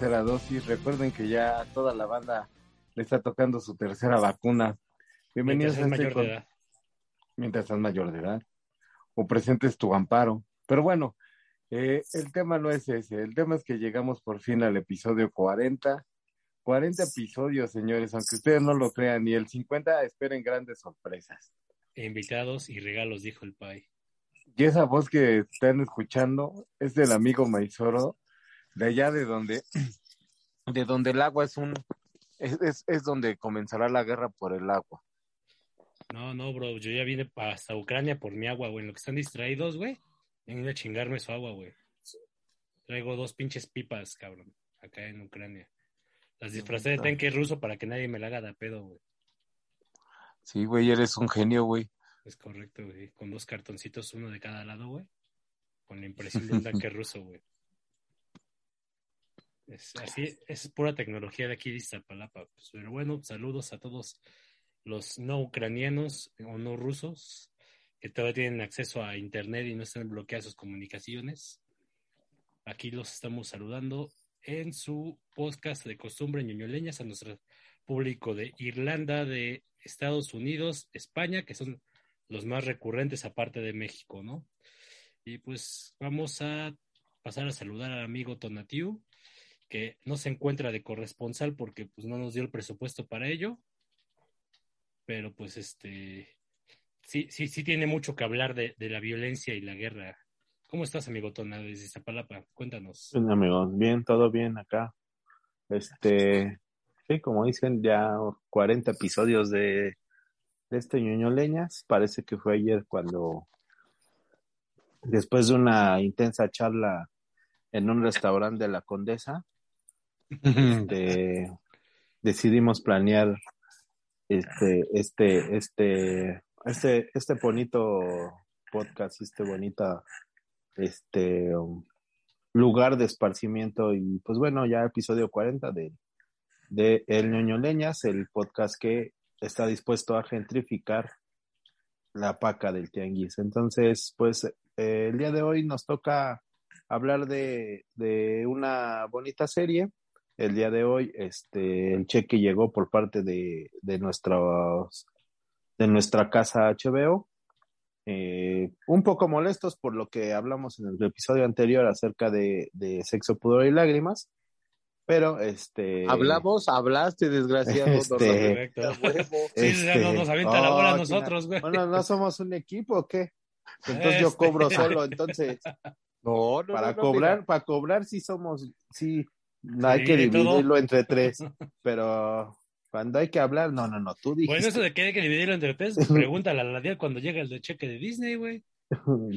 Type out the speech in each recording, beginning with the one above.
tercera dosis. Recuerden que ya toda la banda le está tocando su tercera vacuna. Bienvenidos Mientras a este mayor de edad. mientras seas mayor de edad o presentes tu amparo. Pero bueno, eh, el tema no es ese. El tema es que llegamos por fin al episodio 40. 40 episodios, señores, aunque ustedes no lo crean, y el 50 esperen grandes sorpresas. Invitados y regalos, dijo el Pai. Y esa voz que están escuchando es del amigo Maizoro, de allá de donde, de donde el agua es un, es, es, es donde comenzará la guerra por el agua. No, no, bro, yo ya vine hasta Ucrania por mi agua, güey. En lo que están distraídos, güey, vengan a chingarme su agua, güey. Traigo dos pinches pipas, cabrón, acá en Ucrania. Las disfracé de tanque ruso para que nadie me la haga de pedo, güey. Sí, güey, eres un genio, güey. Es correcto, güey. Con dos cartoncitos, uno de cada lado, güey. Con la impresión de un tanque ruso, güey. Es, así, es pura tecnología de aquí de Iztapalapa. Pues, pero bueno, saludos a todos los no ucranianos o no rusos que todavía tienen acceso a internet y no están bloqueadas sus comunicaciones. Aquí los estamos saludando en su podcast de costumbre ñoñoleñas a nuestro público de Irlanda, de Estados Unidos, España, que son los más recurrentes aparte de México, ¿no? Y pues vamos a pasar a saludar al amigo Tonatiu, que no se encuentra de corresponsal porque pues no nos dio el presupuesto para ello, pero pues este sí, sí, sí tiene mucho que hablar de, la violencia y la guerra. ¿Cómo estás, amigo Tona, desde Iztapalapa? Cuéntanos. Bien, amigos, bien, todo bien acá. Este, sí, como dicen, ya 40 episodios de, de este ñoño leñas. Parece que fue ayer cuando, después de una intensa charla en un restaurante de la Condesa, este, decidimos planear este, este, este, este, este bonito podcast, este bonita, este, um, lugar de esparcimiento y pues bueno, ya episodio 40 de, de El Ñoño Leñas, el podcast que está dispuesto a gentrificar la paca del tianguis. Entonces, pues eh, el día de hoy nos toca hablar de, de una bonita serie. El día de hoy, este, el cheque llegó por parte de, de nuestros, de nuestra casa HBO. Eh, un poco molestos por lo que hablamos en el episodio anterior acerca de, de sexo, pudor y lágrimas. Pero este. Hablamos, hablaste, desgraciado. Este-. Sí, este, no nos avienta la bola a oh, nosotros, güey. Bueno, ¿no somos un equipo o qué? Entonces yo Este. cobro solo, entonces No, no, para no, no, cobrar, mira. para cobrar sí somos, sí, no hay Sí, que todo. dividirlo entre tres, pero cuando hay que hablar, no, no, no, tú dijiste, Bueno, eso de que hay que dividirlo entre tres, pregúntale a la Dial cuando llega el de cheque de Disney, güey.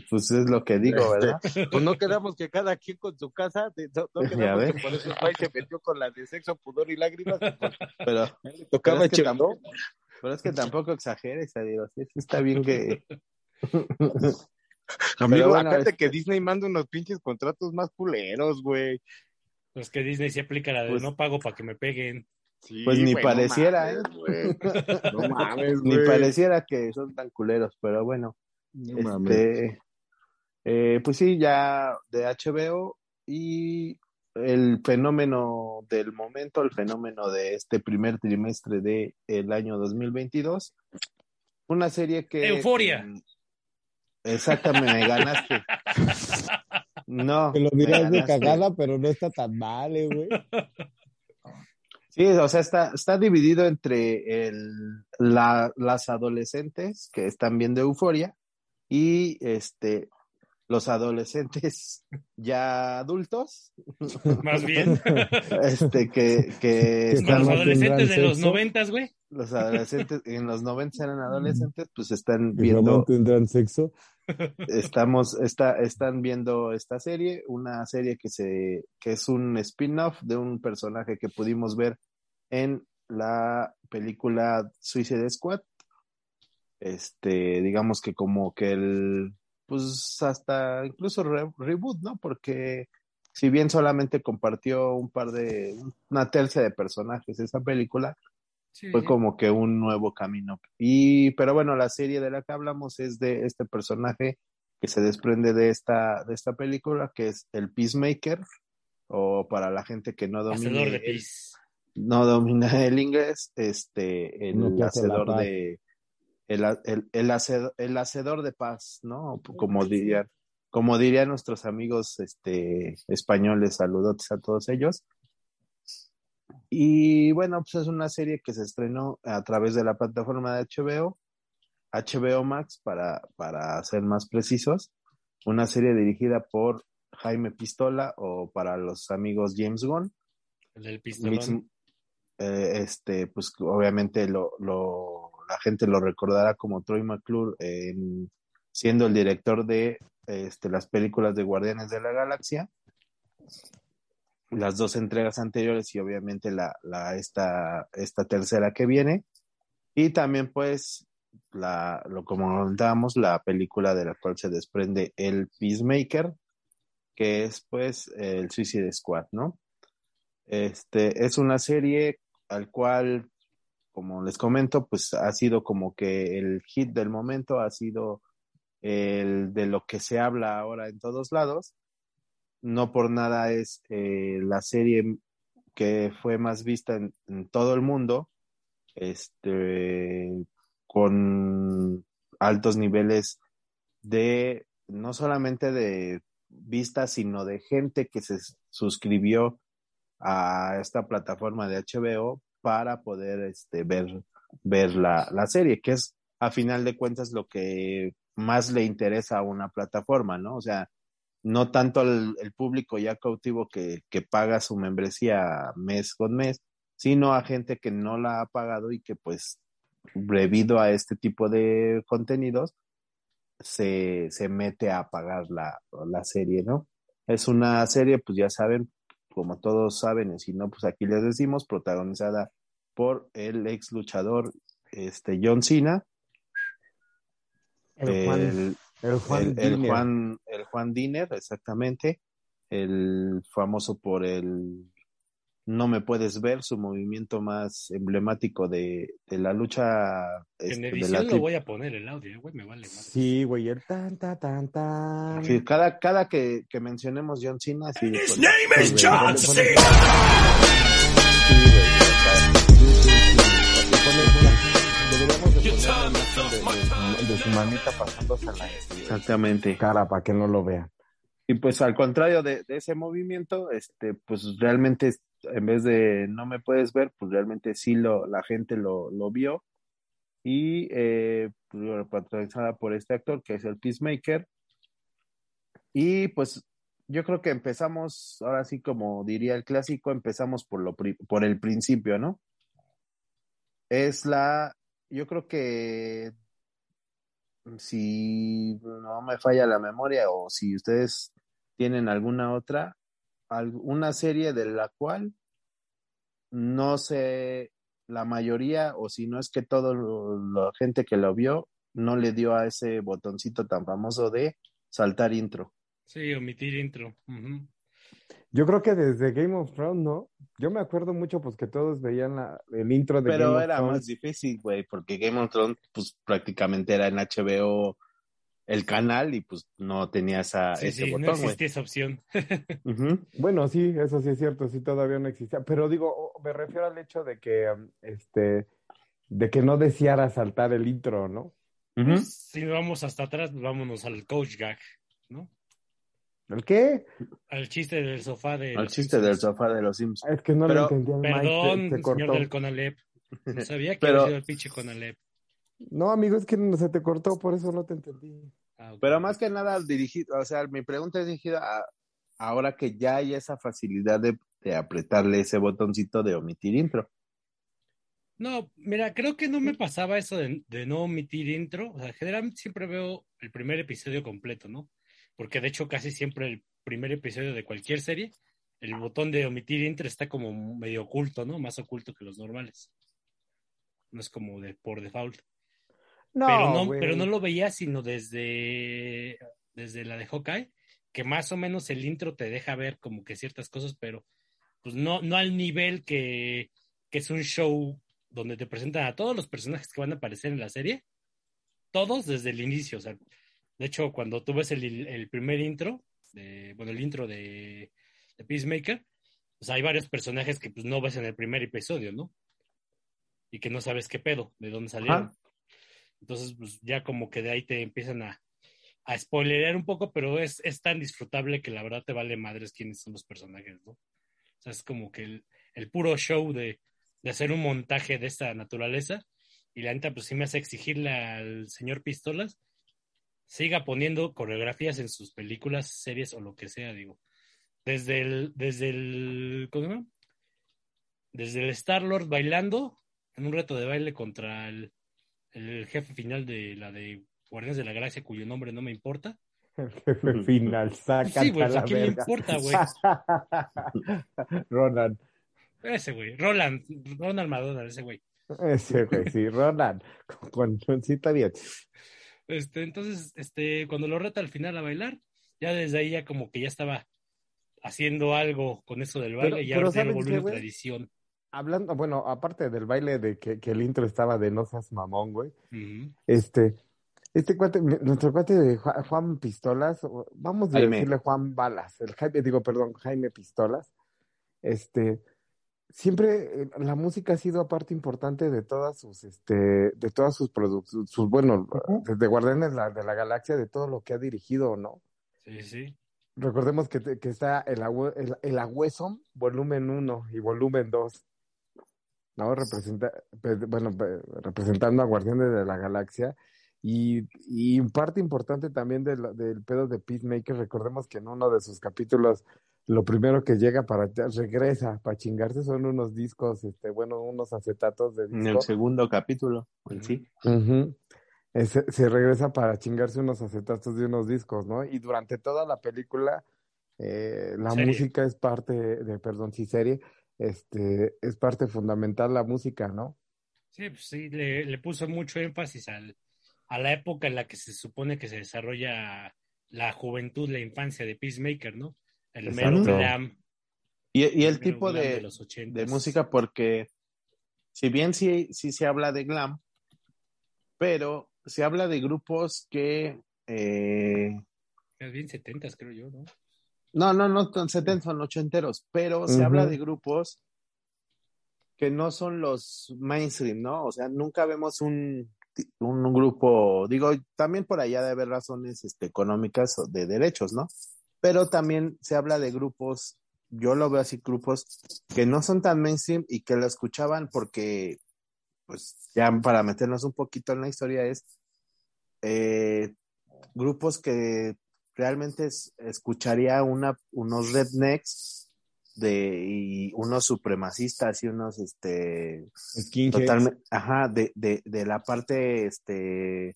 pues es lo que digo, ¿verdad? Pues no quedamos que cada quien con su casa, de- no, quedamos que por eso el país se metió con la de sexo, pudor y lágrimas. por- Pero, le tocaba pero es, que tampoco, pero es que tampoco exageres, Adiós, sí está bien que, Amigo, bueno, este- que Disney manda unos pinches contratos más culeros, güey. Pues que Disney sí aplica la de Pues- no pago para que me peguen. Sí, Pues ni güey, no pareciera, ¿eh? mames, güey. No mames, Ni pareciera que son tan culeros, pero bueno. No mames. Este, eh, pues sí, ya de HBO y el fenómeno del momento, el fenómeno de este primer trimestre de el año 2022, una serie que Euforia. Exactamente, me ganaste. No. Te lo dirás de cagada, pero no está tan mal, eh, güey. Sí, o sea, está, está dividido entre el, la, las adolescentes que están viendo Euforia y este los adolescentes ya adultos, Más bien. este que, que Que están, los adolescentes de los noventas, güey. Los adolescentes, en los 90 eran adolescentes, pues están viendo, tendrán sexo. estamos, está, están viendo esta serie, una serie que se, que es un spin-off de un personaje que pudimos ver en la película Suicide Squad. Este, digamos que como que el, pues hasta incluso re- reboot, ¿no? Porque si bien solamente compartió un par de, una tercia de personajes esa película, Sí. fue como que un nuevo camino. Y, pero bueno, la serie de la que hablamos es de este personaje que se desprende de esta, de esta película, que es el Peacemaker, o para la gente que no de el, no domina el inglés, este, el la hacedor de, el, el, el, hacedor, el hacedor de paz, ¿no? Como dirían, como dirían nuestros amigos este, españoles, saludotes a todos ellos. Y bueno, pues es una serie que se estrenó a través de la plataforma de HBO, HBO Max para, para ser más precisos, una serie dirigida por Jaime Pistola o para los amigos James Gunn. El del pistolón. Eh, este, pues obviamente lo, lo, la gente lo recordará como Troy McClure en- siendo el director de este, las películas de Guardianes de la Galaxia, las dos entregas anteriores y obviamente la, esta, esta tercera que viene. Y también pues, la, lo como comentábamos, la película de la cual se desprende el Peacemaker, que es pues el Suicide Squad, ¿no? Este es una serie al cual, como les comento, pues ha sido como que el hit del momento, ha sido el de lo que se habla ahora en todos lados. No por nada es eh, la serie que fue más vista en, en todo el mundo, este, con altos niveles de, no solamente de vistas, sino de gente que se suscribió a esta plataforma de HBO para poder este, ver, ver la, la serie, que es a final de cuentas lo que más le interesa a una plataforma, ¿no? O sea, no tanto el, el público ya cautivo que, que paga su membresía mes con mes, sino a gente que no la ha pagado y que pues debido a este tipo de contenidos se, se mete a pagar la, la serie, ¿no? Es una serie, pues ya saben, como todos saben, y si no, pues aquí les decimos, protagonizada por el ex luchador este, John Cena, El Juan, el, Juan, el. Juan, Juan Diner, exactamente, el famoso por el No me puedes ver, su movimiento más emblemático de, de la lucha. este, En de la edición lo tri- voy a poner el audio, güey, me vale más. Sí, güey, el tan, tan, tan, tan. Sí, cada, cada que, que mencionemos John Cena, de- His con- name is John Cena. De su manita pasándose la Exactamente. Cara, para que no lo vean. Y pues al contrario de, de ese movimiento, este, pues realmente en vez de no me puedes ver, pues realmente sí lo, la gente lo, lo vio. Y eh, pues, patrocinada por este actor que es el Peacemaker. Y pues yo creo que empezamos, ahora sí como diría el clásico, empezamos por lo por el principio, ¿no? Es la, yo creo que si no me falla la memoria o si ustedes tienen alguna otra, al- una serie de la cual no sé, la mayoría o si no es que toda la gente que lo vio no le dio a ese botoncito tan famoso de saltar intro. Sí, omitir intro. Yo creo que desde Game of Thrones, ¿no? Yo me acuerdo mucho, pues, que todos veían la- el intro de Pero Game of era Thrones. más difícil, güey, porque Game of Thrones, pues prácticamente era en HBO el canal y pues no tenía esa, Sí, ese sí, no botón, existía esa opción. Bueno, sí, eso sí es cierto, sí todavía no existía. Pero digo, me refiero al hecho de que, um, este, de que no deseara saltar el intro, ¿no? Ujú. Si vamos hasta atrás, pues vámonos al coach gag, ¿no? ¿El qué? Al chiste del sofá de Al los chiste del sofá de los Simpsons. Es que no Pero- lo entendía Mike, Perdón, se- se, señor cortó. del Conalep. No sabía que Pero- había sido el pinche Conalep. No, amigo, es que no se te cortó, por eso no te entendí. Ah. Pero más que nada dirigido, o sea, mi pregunta es dirigida a ahora que ya hay esa facilidad de, de apretarle ese botoncito de omitir intro. No, mira, creo que no me pasaba eso de, de no omitir intro. O sea, generalmente siempre veo el primer episodio completo, ¿no? Porque de hecho casi siempre el primer episodio de cualquier serie, el botón de omitir intro está como medio oculto, ¿no? Más oculto que los normales. No es como de por default. No, pero no, pero no lo veía sino desde, desde la de Hawkeye, que más o menos el intro te deja ver como que ciertas cosas, pero pues no, no al nivel que, que es un show donde te presentan a todos los personajes que van a aparecer en la serie, todos desde el inicio. O sea, de hecho, cuando tú ves el, el primer intro, de, bueno, el intro de, de Peacemaker, pues hay varios personajes que pues no ves en el primer episodio, ¿no? Y que no sabes qué pedo, de dónde salieron. Ajá. Entonces, pues ya como que de ahí te empiezan a, a spoilerear un poco, pero es, es tan disfrutable que la verdad te vale madres quiénes son los personajes, ¿no? O sea, es como que el, el puro show de, de hacer un montaje de esta naturaleza, y la neta, pues sí me hace exigirle al señor Pistolas, siga poniendo coreografías en sus películas, series o lo que sea, digo. Desde el, desde el, ¿cómo se llama? Desde el Star-Lord bailando en un reto de baile contra el, el jefe final de la de Guardianes de la Galaxia, cuyo nombre no me importa. El jefe final, saca Sí, güey, pues, la ¿a quién le importa, güey? Ronan, Ese güey, Roland, Ronald McDonald, ese güey. ese güey, sí, Ronan. Con, con- sí, está bien. Este, entonces, este, cuando lo reta al final a bailar, ya desde ahí ya como que ya estaba haciendo algo con eso del baile, Pero- y ya pero ya lo ¿saben volvió qué, una tradición. Hablando, bueno, aparte del baile de que, que el intro estaba de no seas mamón, güey. Este, este cuate, nuestro cuate de Ju- Juan Pistolas, vamos a Jaime. decirle Juan Balas, el Jaime, digo, perdón, Jaime Pistolas, este, siempre eh, la música ha sido parte importante de todas sus, este, de todas sus producciones, sus, bueno, desde Guardianes de la, de la Galaxia, de todo lo que ha dirigido, ¿no? Sí, sí. Recordemos que, que está el, el, el Agüeso, volumen 1 y volumen 2, ¿no? Representa, pues, bueno, pues, representando a Guardianes de la Galaxia. Y, y parte importante también del, del pedo de Peacemaker, recordemos que en uno de sus capítulos, lo primero que llega para, regresa para chingarse son unos discos, este, bueno, unos acetatos de En disco. el segundo capítulo, en sí. Eh, Se, se regresa para chingarse unos acetatos de unos discos, ¿no? Y durante toda la película, eh, la Serie. música es parte de, perdón, sí, serie, este, es parte fundamental la música, ¿no? Sí, pues sí, le, le puso mucho énfasis al, a la época en la que se supone que se desarrolla la juventud, la infancia de Peacemaker, ¿no? El glam. Y, y el tipo de, los de ochentas. música, porque si bien sí, sí se habla de glam, pero se habla de grupos que... eh, Es bien setentas, creo yo, ¿no? no, no, no, son 70, son ochenteros, pero se habla de grupos que no son los mainstream, ¿no? O sea, nunca vemos un, un grupo, digo, también por allá de haber razones este, económicas o de derechos, ¿no? Pero también se habla de grupos, yo lo veo así, grupos que no son tan mainstream y que lo escuchaban porque, pues ya para meternos un poquito en la historia es eh, grupos que realmente es- escucharía una, unos rednecks de, y unos supremacistas y unos este totalmente ajá de, de, de la parte este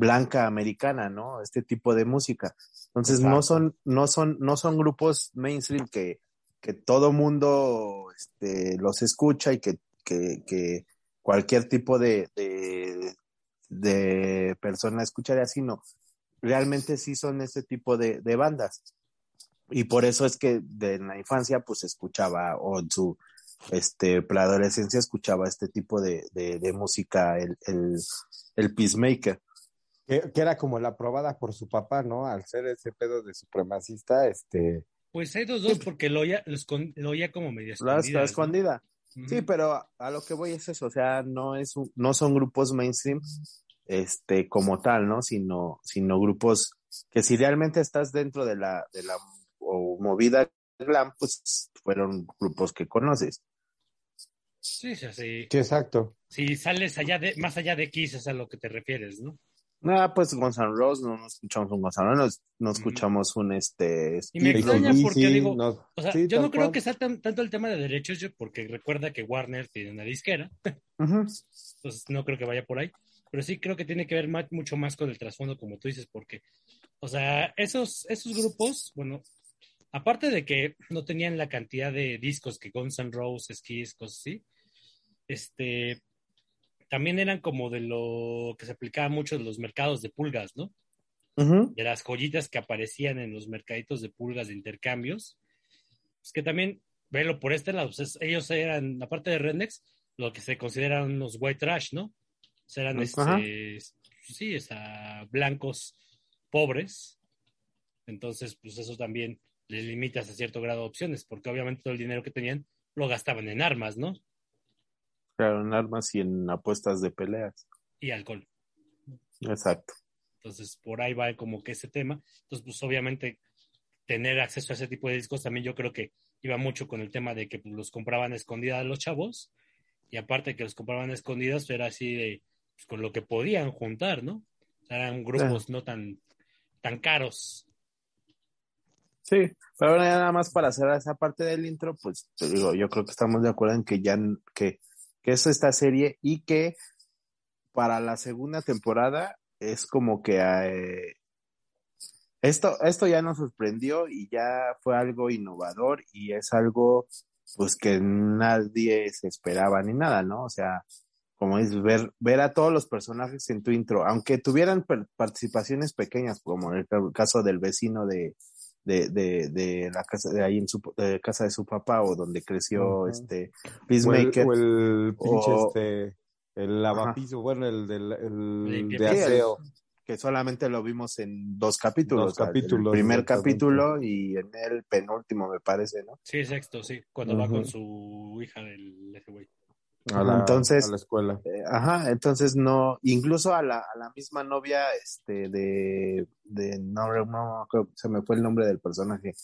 blanca americana no este tipo de música entonces no son no son no son grupos mainstream que que todo mundo este, los escucha y que, que, que cualquier tipo de, de, de persona escucharía sino realmente sí son ese tipo de, de bandas. Y por eso es que de en la infancia pues escuchaba o en su este preadolescencia escuchaba este tipo de, de, de música, el, el, el Peacemaker. Que, que era como la aprobada por su papá, ¿no? Al ser ese pedo de supremacista, este... Pues hay dos, dos, porque lo oía, lo escon- lo oía como medio La está escondida. Sí, pero a, a lo que voy es eso, o sea, no es un- no son grupos mainstream este como tal, ¿no? Sino sino grupos que si realmente estás dentro de la de la o movida glam, pues fueron grupos que conoces. Sí, sí, sí. Sí, exacto. Si sales allá de, más allá de Kiss es a lo que te refieres, ¿no? Ah, pues Guns N' Roses, no, no escuchamos un Guns N' Roses, no, escuchamos un este Y me extraña porque digo, no- O sea, sí, yo no creo cual. que sea tan- tanto el tema de derechos, yo- porque recuerda que Warner tiene una disquera, Ujú. entonces no creo que vaya por ahí. Pero sí creo que tiene que ver ma- mucho más con el trasfondo, como tú dices, porque, o sea, esos, esos grupos, bueno, aparte de que no tenían la cantidad de discos que Guns N' Roses, Kiss, cosas así, este, también eran como de lo que se aplicaba mucho en los mercados de pulgas, ¿no? De las joyitas que aparecían en los mercaditos de pulgas de intercambios. Es que también, velo por este lado, pues, es- ellos eran, aparte de Rednecks, lo que se consideran unos white trash, ¿no? O sea, eran este, sí, blancos pobres. Entonces, pues eso también les limita hasta cierto grado de opciones, porque obviamente todo el dinero que tenían lo gastaban en armas, ¿no? Claro, en armas y en apuestas de peleas. Y alcohol. Exacto. Entonces, por ahí va como que ese tema. Entonces, pues obviamente tener acceso a ese tipo de discos también yo creo que iba mucho con el tema de que pues, los compraban escondidas los chavos y aparte que los compraban escondidas era así de pues, con lo que podían juntar, ¿no? O sea, eran grupos no tan tan caros. Sí, pero ahora ya nada más para hacer esa parte del intro, pues te digo, yo creo que estamos de acuerdo en que ya que, que es esta serie y que para la segunda temporada es como que eh, esto, esto ya nos sorprendió y ya fue algo innovador y es algo pues que nadie se esperaba ni nada, ¿no? O sea, como es ver, ver a todos los personajes en tu intro, aunque tuvieran participaciones pequeñas, como en el ca- caso del vecino de, de, de, de la casa de ahí en su de casa de su papá o donde creció este O el, Peacemaker. o el pinche O- este, el lavapiso, bueno, el, del, el de aseo. que solamente lo vimos en dos capítulos, Dos o sea, capítulos, el primer capítulo y en el penúltimo me parece, ¿no? Sí, sexto, sí, cuando va con su hija del ese güey. A la, Entonces- a la escuela. Eh, ajá, entonces no, incluso a la, a la misma novia, este, de, de, no, no, se me fue el nombre del personaje,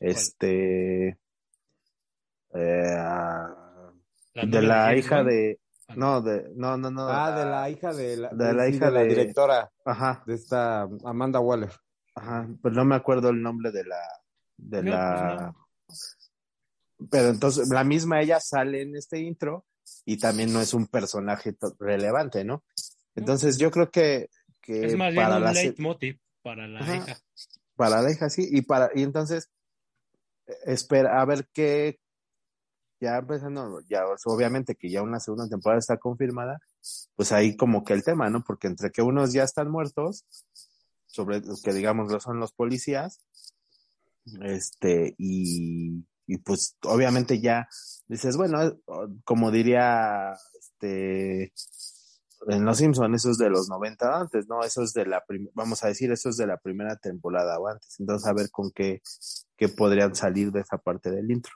este, eh, de la hija de, Bond. no, de, no, no, no, Ah, de la hija de la, de la sí, hija la de- directora, ajá, de esta Amanda Waller. ajá, pero no me acuerdo el nombre de la, de No, la, pues pero entonces la misma ella sale en este intro y también no es un personaje relevante, ¿no? Entonces yo creo que, que Es más bien para un la se- leitmotiv para la Ajá. hija. para la hija, sí, y para, y entonces, eh, espera, a ver qué, ya empezando, ya obviamente que ya una segunda temporada está confirmada, pues ahí como que el tema, ¿no? Porque entre que unos ya están muertos, sobre los que digamos lo son los policías, este, y, y pues obviamente ya dices, bueno, eh, como diría, este, en Los Simpson, eso es de los 90 antes, ¿no? Eso es de la, vamos a decir, eso es de la primera temporada o antes. Entonces, a ver con qué, qué podrían salir de esa parte del intro.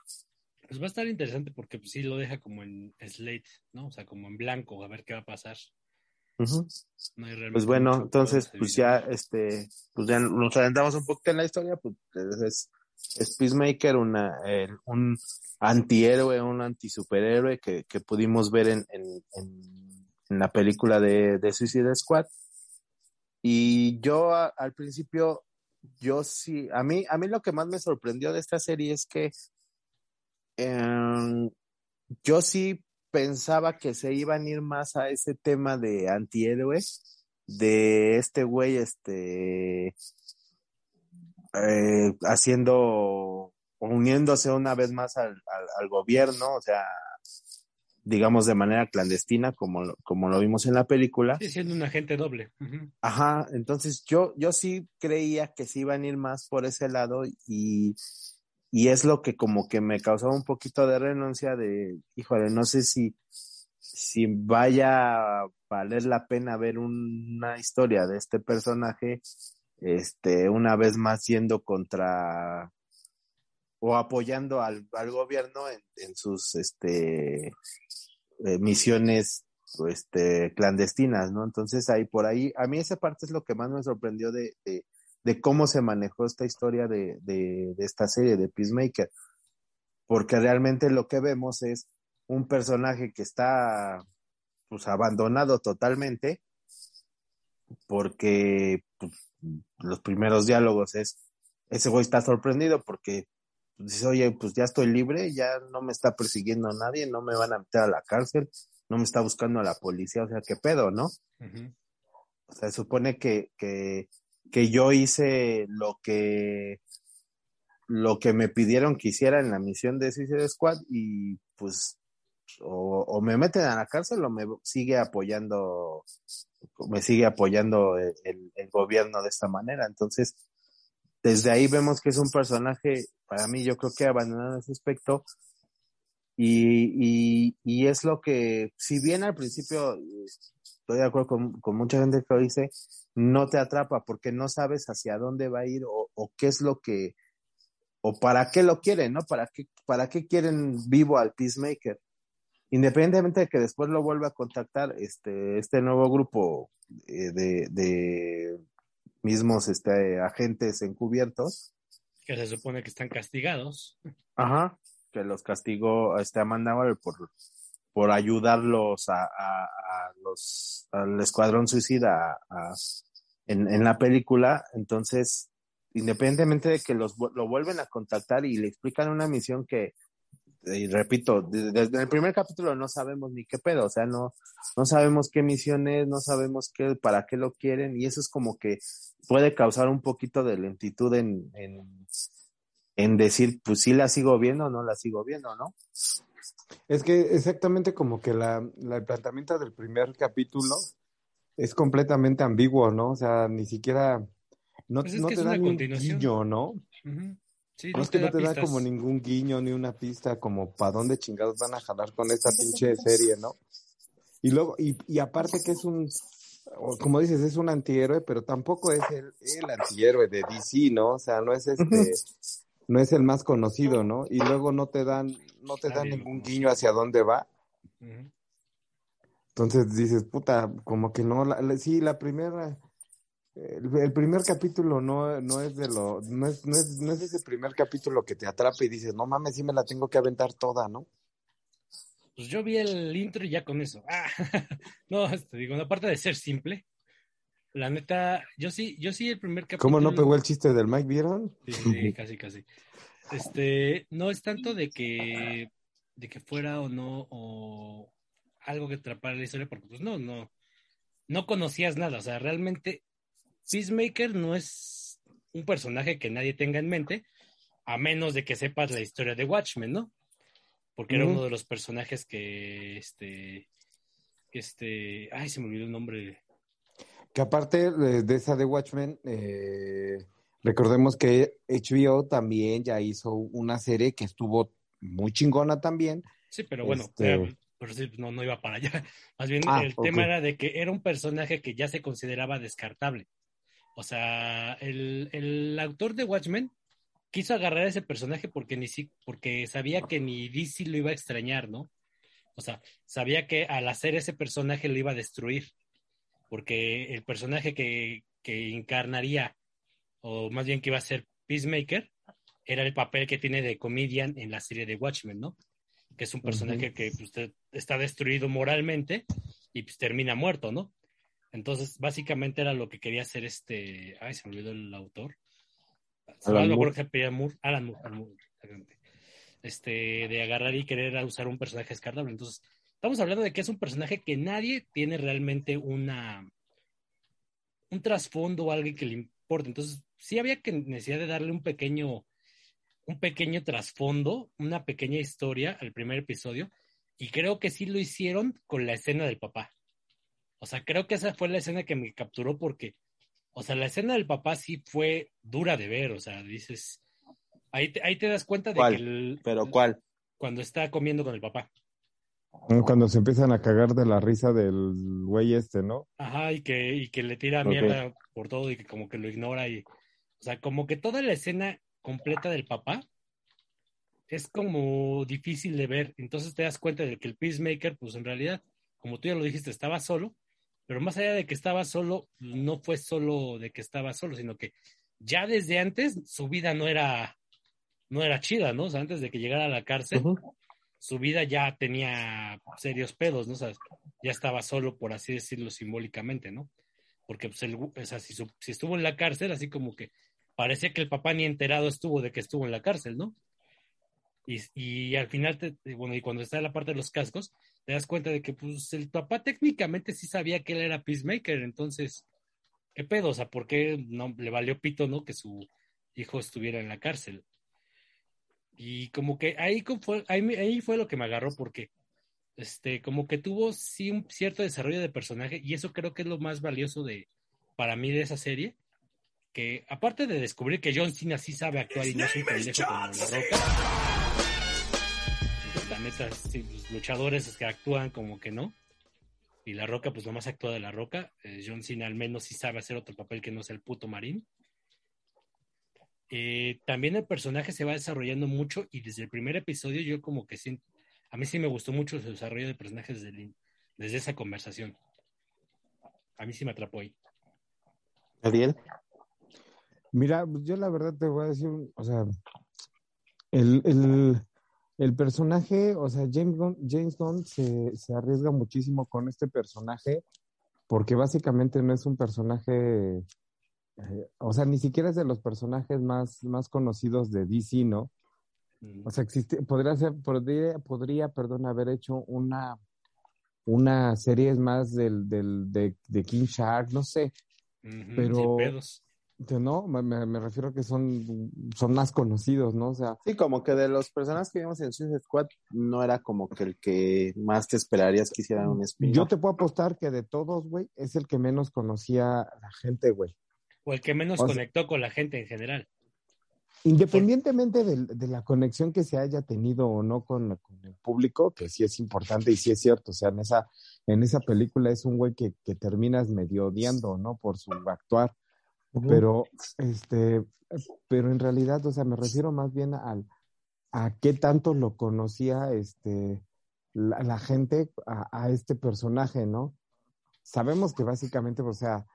Pues va a estar interesante porque pues, sí lo deja como en slate, ¿no? O sea, como en blanco, a ver qué va a pasar. Ujú. No hay realmente Pues bueno, entonces, pues ya, este, pues ya nos adentramos un poquito en la historia, pues es, es Peacemaker, una, eh, un antihéroe, un antisuperhéroe que, que pudimos ver en, en, la película de, de Suicide Squad. Y yo al principio, yo sí, a mí, a mí lo que más me sorprendió de esta serie es que em, yo sí pensaba que se iban a ir más a ese tema de antihéroes, de este güey, este, eh, haciendo, uniéndose una vez más al, al, al gobierno, o sea, digamos, de manera clandestina, como, lo- como lo vimos en la película. Sí, siendo un agente doble. Ajá, entonces yo, yo sí creía que sí iban a ir más por ese lado y, y es lo que como que me causaba un poquito de renuncia de, híjole, no sé si, si vaya a valer la pena ver una historia de este personaje, este, una vez más yendo contra o apoyando al, al gobierno en, en sus, este, eh, misiones este, clandestinas, ¿no? Entonces ahí por ahí, a mí esa parte es lo que más me sorprendió de, de, de cómo se manejó esta historia de, de, de esta serie de Peacemaker, porque realmente lo que vemos es un personaje que está pues abandonado totalmente, porque pues, los primeros diálogos es, ese güey está sorprendido porque dice, oye, pues ya estoy libre, ya no me está persiguiendo a nadie, no me van a meter a la cárcel, no me está buscando a la policía, o sea, qué pedo, ¿no? O sea, se supone que, que, que yo hice lo que lo que me pidieron que hiciera en la misión de Suicide Squad y pues o, o me meten a la cárcel o me sigue apoyando me sigue apoyando el, el- el gobierno de esta manera. Entonces, desde ahí vemos que es un personaje, para mí yo creo que abandonado ese aspecto y, y, y es lo que, si bien al principio estoy de acuerdo con, con mucha gente que lo dice, no te atrapa porque no sabes hacia dónde va a ir o, o qué es lo que, o para qué lo quieren, ¿no? ¿Para qué, para qué quieren vivo al Peacemaker? Independientemente de que después lo vuelva a contactar este, este nuevo grupo eh, de, de mismos este, agentes encubiertos, Que se supone que están castigados. Ajá. Que los castigó este Amanda Waller por, por ayudarlos a, a, a los al escuadrón suicida a- en, en la película. Entonces, independientemente de que los lo vuelven a contactar y le explican una misión que, y repito, de- desde el primer capítulo no sabemos ni qué pedo, o sea, no, no sabemos qué misión es, no sabemos qué, para qué lo quieren, y eso es como que puede causar un poquito de lentitud en, en, en decir, pues sí la sigo viendo o no la sigo viendo, ¿no? Es que exactamente como que la, la- el planteamiento del primer capítulo es completamente ambiguo, ¿no? O sea, ni siquiera no, Pues es no que te es da ni un ¿no? Ujú. Sí, No es que no te da como ningún guiño ni una pista como para dónde chingados van a jalar con esta pinche serie, ¿no? Y luego, y, y aparte que es un, como dices, es un antihéroe, pero tampoco es el, el antihéroe de DC, ¿no? O sea, no es este, no es el más conocido, ¿no? Y luego no te dan, no te dan ningún guiño hacia dónde va. Entonces dices, puta, como que no, la, la- sí, la primera, el, el primer capítulo no, no es de lo, no es, no es, no es ese primer capítulo que te atrapa y dices, no mames, sí me la tengo que aventar toda, ¿no? Pues yo vi el intro y ya con eso. Ah, no, te digo, aparte de ser simple, la neta, yo sí, yo sí el primer capítulo. ¿Cómo no pegó el chiste del Mike, vieron? Sí, sí, sí, casi, casi. Este, no es tanto de que, de que fuera o no, o algo que atrapara la historia, porque pues no, no, no conocías nada. O sea, realmente Peacemaker no es un personaje que nadie tenga en mente, a menos de que sepas la historia de Watchmen, ¿no? Porque era uno de los personajes que, este, que este, ay, se me olvidó el nombre. Que aparte de esa de Watchmen, eh, recordemos que HBO también ya hizo una serie que estuvo muy chingona también. Sí, pero bueno, Este- era- pero sí, no, no iba para allá. Más bien Ah, el tema era de que era un personaje que ya se consideraba descartable. O sea, el, el autor de Watchmen quiso agarrar a ese personaje porque ni si, porque sabía que ni DC lo iba a extrañar, ¿no? O sea, sabía que al hacer ese personaje lo iba a destruir. Porque el personaje que, que encarnaría, o más bien que iba a ser Peacemaker, era el papel que tiene de comedian en la serie de Watchmen, ¿no? Que es un personaje que pues, está destruido moralmente y pues termina muerto, ¿no? Entonces, básicamente era lo que quería hacer este. Ay, se me olvidó el autor. Alan acuerdo Moore. que se Moore. Alan Moore, Alan Moore, exactamente. Este, de agarrar y querer usar un personaje descartable. Entonces, estamos hablando de que es un personaje que nadie tiene realmente una. un trasfondo o alguien que le importe. Entonces, sí había que necesidad de darle un pequeño. un pequeño trasfondo, una pequeña historia al primer episodio. Y creo que sí lo hicieron con la escena del papá. O sea, creo que esa fue la escena que me capturó porque, o sea, la escena del papá sí fue dura de ver. O sea, dices, ahí te, ahí te das cuenta de ¿Cuál? que el- ¿Pero cuál? cuando está comiendo con el papá. Cuando se empiezan a cagar de la risa del güey este, ¿no? Ajá, y que, y que le tira mierda por todo y que como que lo ignora y, o sea, como que toda la escena completa del papá es como difícil de ver. Entonces te das cuenta de que el Peacemaker, pues en realidad, como tú ya lo dijiste, estaba solo, pero más allá de que estaba solo, no fue solo de que estaba solo, sino que ya desde antes su vida no era, no era chida, ¿no? O sea, antes de que llegara a la cárcel, su vida ya tenía serios pedos, ¿no? O sea, ya estaba solo, por así decirlo simbólicamente, ¿no? Porque, pues, el, o sea, si, su- si estuvo en la cárcel, así como que parecía que el papá ni enterado estuvo de que estuvo en la cárcel, ¿no? Y, y al final, te, bueno, y cuando está en la parte de los cascos, te das cuenta de que, pues, el papá técnicamente sí sabía que él era Peacemaker, entonces, ¿qué pedo? O sea, ¿por qué no le valió pito, no? Que su hijo estuviera en la cárcel. Y como que ahí fue, ahí, ahí fue lo que me agarró porque este, como que tuvo sí un cierto desarrollo de personaje y eso creo que es lo más valioso de para mí de esa serie, que aparte de descubrir que John Cena sí sabe actuar y no es un pendejo como La Roca, neta, sí, los luchadores que actúan como que no, y La Roca pues nomás actúa de La Roca, eh, John Cena al menos sí sabe hacer otro papel que no sea el puto marín. Eh, también el personaje se va desarrollando mucho y desde el primer episodio yo como que siento, a mí sí me gustó mucho su desarrollo de personajes desde, el desde esa conversación. A mí sí me atrapó ahí. Ariel. Mira, yo la verdad te voy a decir, o sea, el, el, el personaje, o sea, James Gunn, James Gunn se, se arriesga muchísimo con este personaje porque básicamente no es un personaje, eh, o sea, ni siquiera es de los personajes más, más conocidos de DC, ¿no? O sea, existe, podría ser, podría, podría, perdón, haber hecho una, una serie más del, del, de, de King Shark, no sé, pero- sin pedos. Que no, me, me- refiero a que son, son más conocidos, ¿no? O sea, Sí, como que de los personajes que vimos en Suicide Squad no era como que el que más te esperarías que hicieran un spin yo te puedo apostar que de todos, güey, es el que menos conocía a la gente, güey. O el que menos o sea- conectó con la gente en general. Independientemente del- de, la conexión que se haya tenido o no con, con el público, que sí es importante y sí es cierto, o sea, en esa, en esa película es un güey que, que terminas medio odiando, ¿no? Por su actuar, pero, este, pero en realidad, o sea, me refiero más bien al, a qué tanto lo conocía, este, la, gente a, este personaje, ¿no? Sabemos que básicamente, o sea,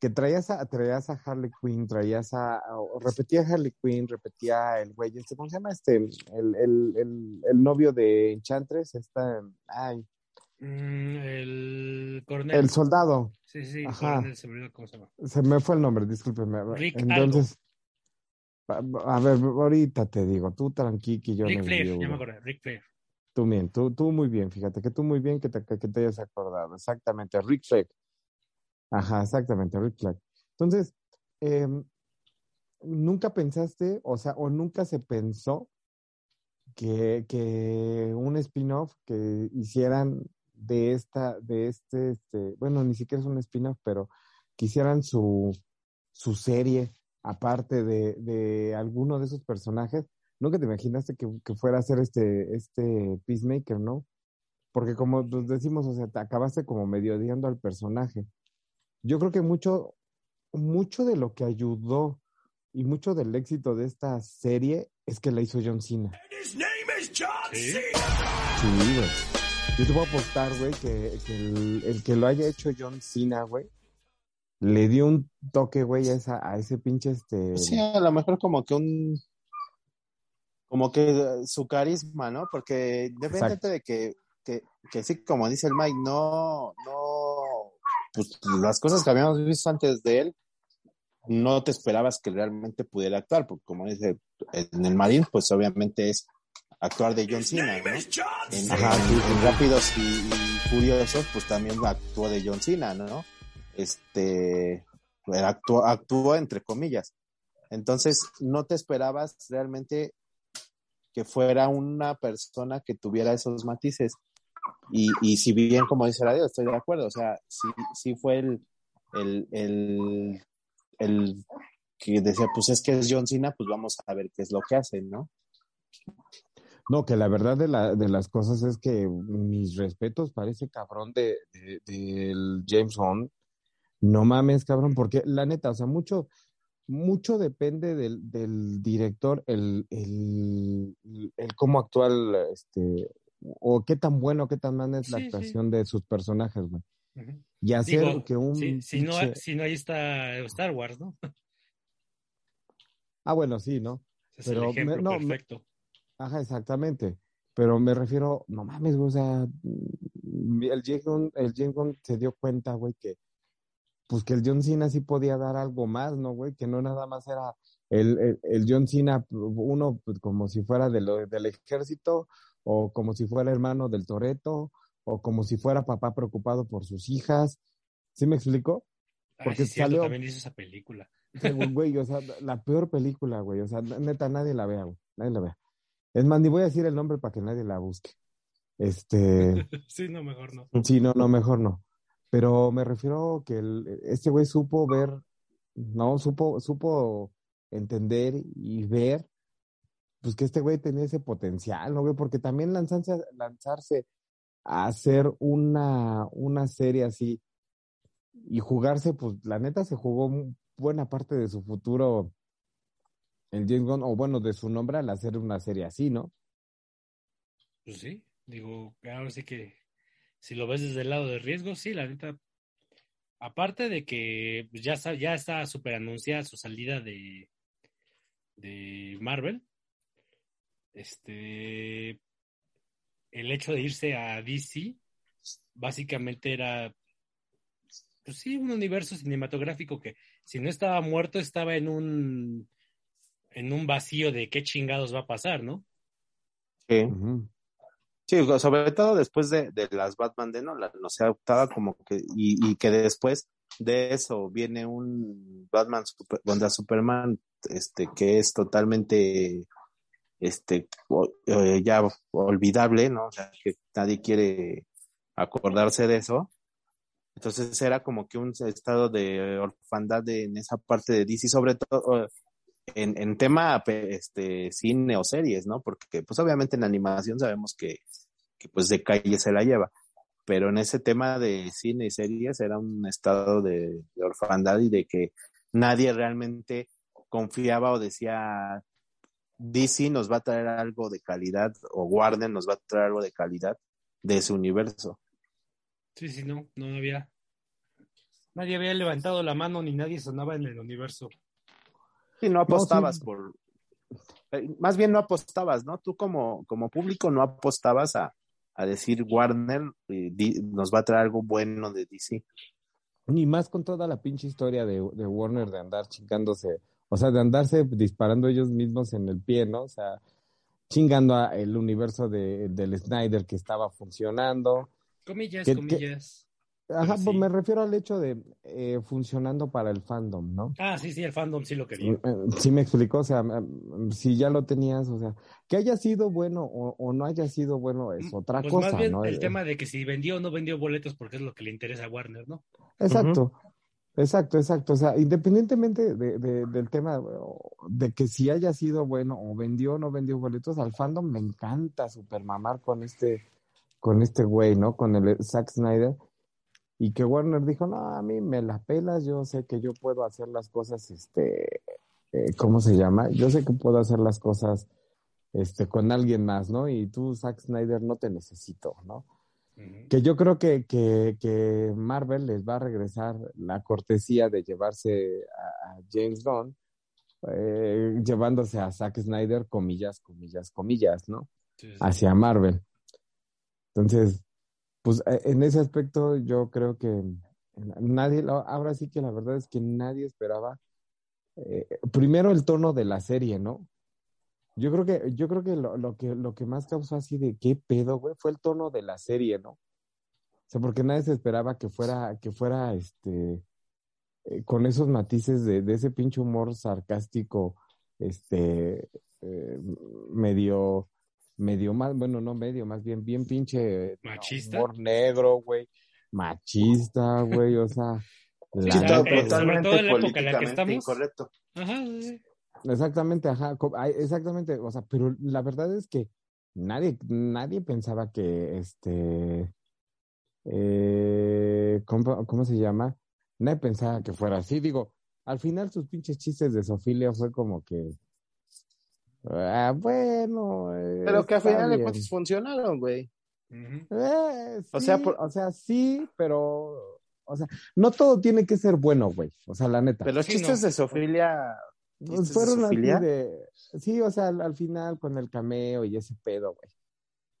que traías a, traías a Harley Quinn, traías a, o repetía Harley Quinn, repetía el güey, este, ¿cómo se llama? Este, el, el, el, el novio de Enchantress, está, ay, Mm, el coronel. el soldado, sí, sí, el Ajá. coronel, se me olvidó cómo se llama. se me fue el nombre, discúlpeme. Rick Entonces, a, a ver, ahorita te digo, tú tranqui que yo Rick Flair, ya me acordé, Rick Flair. Tú bien, tú, tú muy bien, fíjate que tú muy bien que te, que te hayas acordado, exactamente, Rick Flag. Ajá, exactamente, Rick Flag. Entonces, em, nunca pensaste, o sea, o nunca se pensó que, que un spin-off que hicieran de esta, de este, este, bueno, ni siquiera es un spin-off, pero que hicieran su, su serie aparte de, de alguno de esos personajes. Nunca te imaginaste que, que fuera a ser este, este Peacemaker, ¿no? Porque como decimos, o sea, te acabaste como medio odiando al personaje. Yo creo que mucho, mucho de lo que ayudó y mucho del éxito de esta serie es que la hizo John Cena. Sí. Sí, güey. Yo te puedo apostar, güey, que, que el, el que lo haya hecho John Cena, güey, le dio un toque, güey, a, esa, a ese pinche, este... Sí, a lo mejor como que un como que su carisma, ¿no? Porque independientemente de que, que, que sí, como dice el Mike, no, no, pues las cosas que habíamos visto antes de él, no te esperabas que realmente pudiera actuar, porque como dice, en el Marín, pues obviamente es actuar de John Cena, ¿no? En, Ajá. Rápidos y, y Furiosos, pues también actuó de John Cena, ¿no? Este, actuó, actuó entre comillas. Entonces, no te esperabas realmente que fuera una persona que tuviera esos matices. Y, y si bien, como dice Radio, estoy de acuerdo, o sea, sí, sí fue el, el, el, el que decía, pues es que es John Cena, pues vamos a ver qué es lo que hace, ¿no? No, que la verdad de, la, de las cosas es que mis respetos para ese cabrón de, de- del James Bond. No mames, cabrón, porque la neta, o sea, mucho, mucho depende del, del director, el, el, el cómo actual, este, o qué tan bueno, qué tan mal es la Sí, sí. actuación de sus personajes, güey. Y hacer Digo, que un si, si no, si no, ahí está Star Wars, ¿no? Ah, bueno, sí, ¿no? Es Pero el ejemplo me- no, perfecto. Ajá, exactamente. Pero me refiero, no mames, güey, o sea, mm, el James el James se dio cuenta, güey, que pues que el John Cena sí podía dar algo más, ¿no, güey? Que no nada más era el, el, el John Cena, uno pues, como si fuera de lo, del ejército, o como si fuera hermano del Toreto, o como si fuera papá preocupado por sus hijas. ¿Sí me explico? Ah, porque sí, salió- también hizo esa película. Güey, o sea, la peor película, güey. O sea, neta, nadie la vea, güey. Nadie la vea. Es más, ni voy a decir el nombre para que nadie la busque. Este, sí, no, mejor no. sí, no, no, mejor no. Pero me refiero que el, este güey supo ver, no, supo, supo entender y ver, pues que este güey tenía ese potencial, ¿no, güey? Porque también lanzarse, lanzarse a hacer una, una serie así y jugarse, pues la neta se jugó buena parte de su futuro el James Gunn, o bueno, de su nombre al hacer una serie así, ¿no? Pues sí, digo, ahora sí que si lo ves desde el lado de riesgo, sí, la neta. Aparte de que pues, ya está, ya está súper anunciada su salida de, de Marvel, este, el hecho de irse a DC, básicamente era, pues sí, un universo cinematográfico que si no estaba muerto, estaba en un, en un vacío de qué chingados va a pasar, ¿no? Sí. Sí, sobre todo después de, de las Batman de Nolan, o sea, optaba como que, y, y que después de eso viene un Batman super- contra Superman, este, que es totalmente, este, eh, ya olvidable, ¿no? O sea, que nadie quiere acordarse de eso. Entonces era como que un estado de orfandad de- en esa parte de DC, sobre todo eh, en, en tema este, cine o series, ¿no? Porque pues obviamente en animación sabemos que, que pues de calle se la lleva, pero en ese tema de cine y series era un estado de, orfandad y de que nadie realmente confiaba o decía DC nos va a traer algo de calidad o Warner nos va a traer algo de calidad de su universo. Sí, sí, no, no había. Nadie había levantado la mano ni nadie sonaba en el universo. Y no apostabas sí. por, eh, más bien no apostabas, ¿no? Tú como, como público no apostabas a, a decir Warner eh, di- nos va a traer algo bueno de DC. Ni más con toda la pinche historia de, de Warner de andar chingándose, o sea, de andarse disparando ellos mismos en el pie, ¿no? O sea, chingando a el universo de, del Snyder que estaba funcionando. Comillas, comillas. Ajá, Pues pues me refiero al hecho de eh, funcionando para el fandom, ¿no? Ah, sí, sí, el fandom sí lo quería. Eh, Sí me explicó, o sea, mm, si ya lo tenías, o sea, que haya sido bueno o, o no haya sido bueno es otra Pues cosa, más bien ¿no? el Eh, tema de que si vendió o no vendió boletos porque es lo que le interesa a Warner, ¿no? Exacto, exacto, exacto. O sea, independientemente de, de- del tema de que si haya sido bueno o vendió o no vendió boletos, al fandom me encanta super mamar con este, con este güey, ¿no? Con el Zack Snyder. Y que Warner dijo, no, a mí me la pelas, yo sé que yo puedo hacer las cosas, este, eh, ¿cómo se llama? Yo sé que puedo hacer las cosas, este, con alguien más, ¿no? Y tú, Zack Snyder, no te necesito, ¿no? Que yo creo que, que, que Marvel les va a regresar la cortesía de llevarse a, a James Gunn, eh, llevándose a Zack Snyder, comillas, comillas, comillas, ¿no? Sí, sí. Hacia Marvel. Entonces, pues eh, en ese aspecto yo creo que nadie, lo- ahora sí que la verdad es que nadie esperaba, eh, primero el tono de la serie, ¿no? Yo creo que, yo creo que lo, que lo que más causó así de qué pedo, güey, fue el tono de la serie, ¿no? O sea, porque nadie se esperaba que fuera, que fuera este eh, con esos matices de, ese pinche humor sarcástico, este medio medio más, bueno, no medio, más bien, bien pinche. Machista. Humor negro, güey. Machista, güey, o sea. Sí, totalmente sobre todo en la época en la que políticamente estamos. incorrecto. Ajá, sí. Exactamente, ajá, exactamente, o sea, pero la verdad es que nadie, nadie pensaba que este, eh, ¿cómo, cómo se llama? Nadie pensaba que fuera así, digo, al final sus pinches chistes de Sofilia fue como que, ah, bueno, eh, Pero que a está final de cuentas funcionaron, güey. Eh, O sea, por- o sea, sí, pero, o sea, no todo tiene que ser bueno, güey, o sea, la neta. Pero los Sí, chistes no. de Sofilia, Pues ¿Chistes de fueron así de. Sí, o sea, al, al final con el cameo y ese pedo, güey.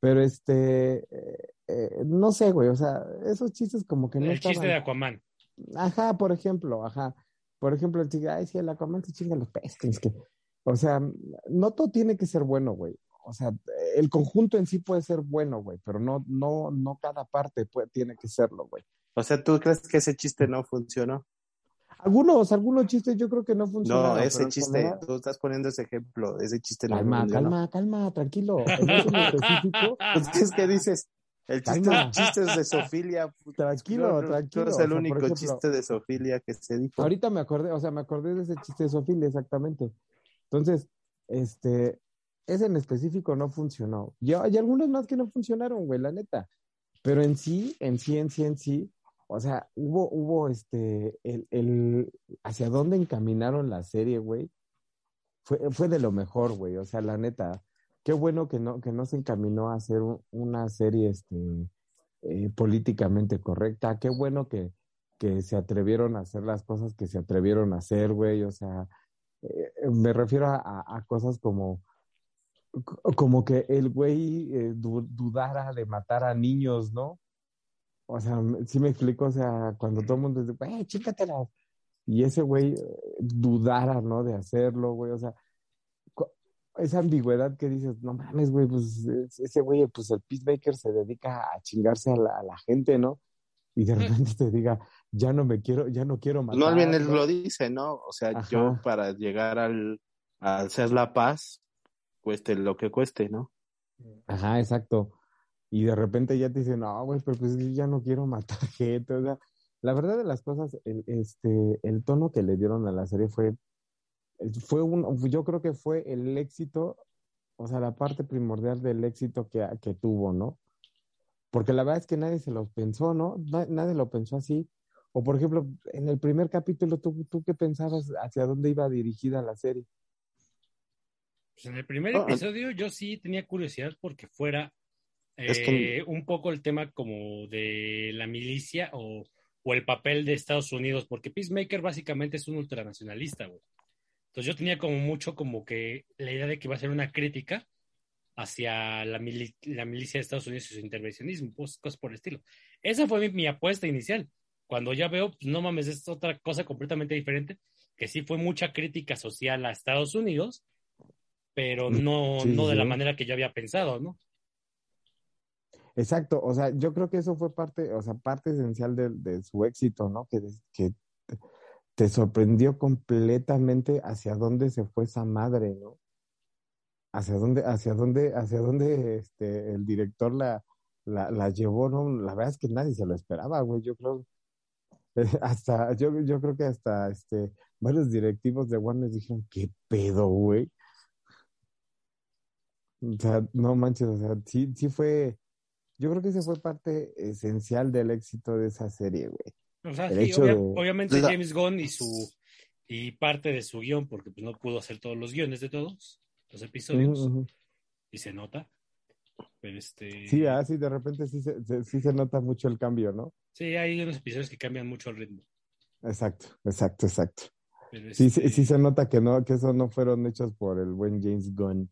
Pero este. eh, eh, no sé, güey, o sea, esos chistes como que no El estaban. chiste de Aquaman. Ajá, por ejemplo, ajá. Por ejemplo, el chico, ay, sí, el Aquaman se chinga los peces. Que... O sea, no todo tiene que ser bueno, güey. O sea, el conjunto en sí puede ser bueno, güey, pero no, no, no cada parte puede, tiene que serlo, güey. o sea, ¿tú crees que ese chiste no funcionó? Algunos, algunos chistes yo creo que no funcionan. No, ese chiste, tú estás poniendo ese ejemplo, ese chiste no Calma, funcionó. calma, calma, tranquilo. En ese en específico, Pues, es que dices, el chiste, Calma. chistes de Sofilia. pues, Tranquilo, no, tranquilo, No es el único ejemplo- chiste de Sofilia que se dijo. Ahorita me acordé, o sea, me acordé de ese chiste de Sofía, exactamente. Entonces, este, ese en específico no funcionó. Y hay algunos más que no funcionaron, güey, la neta. Pero en sí, en sí, en sí, en sí, o sea, hubo, hubo, este, el, el, hacia dónde encaminaron la serie, güey, fue, fue de lo mejor, güey. O sea, la neta, qué bueno que no, que no se encaminó a hacer un- una serie, este, eh, políticamente correcta. Qué bueno que, que se atrevieron a hacer las cosas que se atrevieron a hacer, güey. O sea, eh, me refiero a, cosas como, co- como que el güey eh, du- dudara de matar a niños, ¿no? O sea, sí me explico, o sea, cuando todo el mundo dice, güey, chícatela. Y ese güey eh, dudara, ¿no? De hacerlo, güey. O sea, esa ambigüedad que dices, no mames, güey, pues es- ese güey, pues el Peacemaker se dedica a chingarse a la, a la gente, ¿no? Y de repente te diga, ya no me quiero, ya no quiero matar. ¿no? lo dice, ¿no? O sea, Ajá. yo para llegar al, a hacer la paz, cueste lo que cueste, ¿no? Ajá, exacto. Y de repente ya te dicen, no, güey, pero pues ya no quiero matar gente. O sea, la verdad de las cosas, el, este, el tono que le dieron a la serie fue, fue un, yo creo que fue el éxito, o sea, la parte primordial del éxito que, que tuvo, ¿no? Porque la verdad es que nadie se lo pensó, ¿no? Na- nadie lo pensó así. O por ejemplo, en el primer capítulo, ¿tú, tú qué pensabas hacia dónde iba dirigida la serie? Pues en el primer ah. episodio yo sí tenía curiosidad porque fuera Es que- eh, un poco el tema como de la milicia o, o el papel de Estados Unidos, porque Peacemaker básicamente es un ultranacionalista, güey. Entonces yo tenía como mucho como que la idea de que iba a ser una crítica hacia la, mili- la milicia de Estados Unidos y su intervencionismo, pues, cosas por el estilo. Esa fue mi, mi apuesta inicial. Cuando ya veo, pues no mames, es otra cosa completamente diferente, que sí fue mucha crítica social a Estados Unidos, pero no, Sí, no de la manera que yo había pensado, ¿no? Exacto, o sea, yo creo que eso fue parte, o sea, parte esencial de, de su éxito, ¿no? Que, que te- te sorprendió completamente hacia dónde se fue esa madre, ¿no? Hacia dónde, hacia dónde, hacia dónde este, el director la, la, la llevó, ¿no? La verdad es que nadie se lo esperaba, güey, yo creo. Hasta, yo, yo creo que hasta este, varios directivos de Warner dijeron, ¿qué pedo, güey? O sea, no manches, o sea, sí, sí fue, yo creo que ese fue parte esencial del éxito de esa serie, güey. O sea, El sí, hecho obvia- de- obviamente La- James Gunn y su y parte de su guion, porque pues no pudo hacer todos los guiones de todos los episodios, y se nota. Pero este Sí, ah, sí, de repente sí se, se- sí se nota mucho el cambio, ¿no? sí, hay unos episodios que cambian mucho el ritmo. Exacto, exacto, exacto. Pero Sí, este, sí, sí se nota que no, que esos no fueron hechos por el buen James Gunn.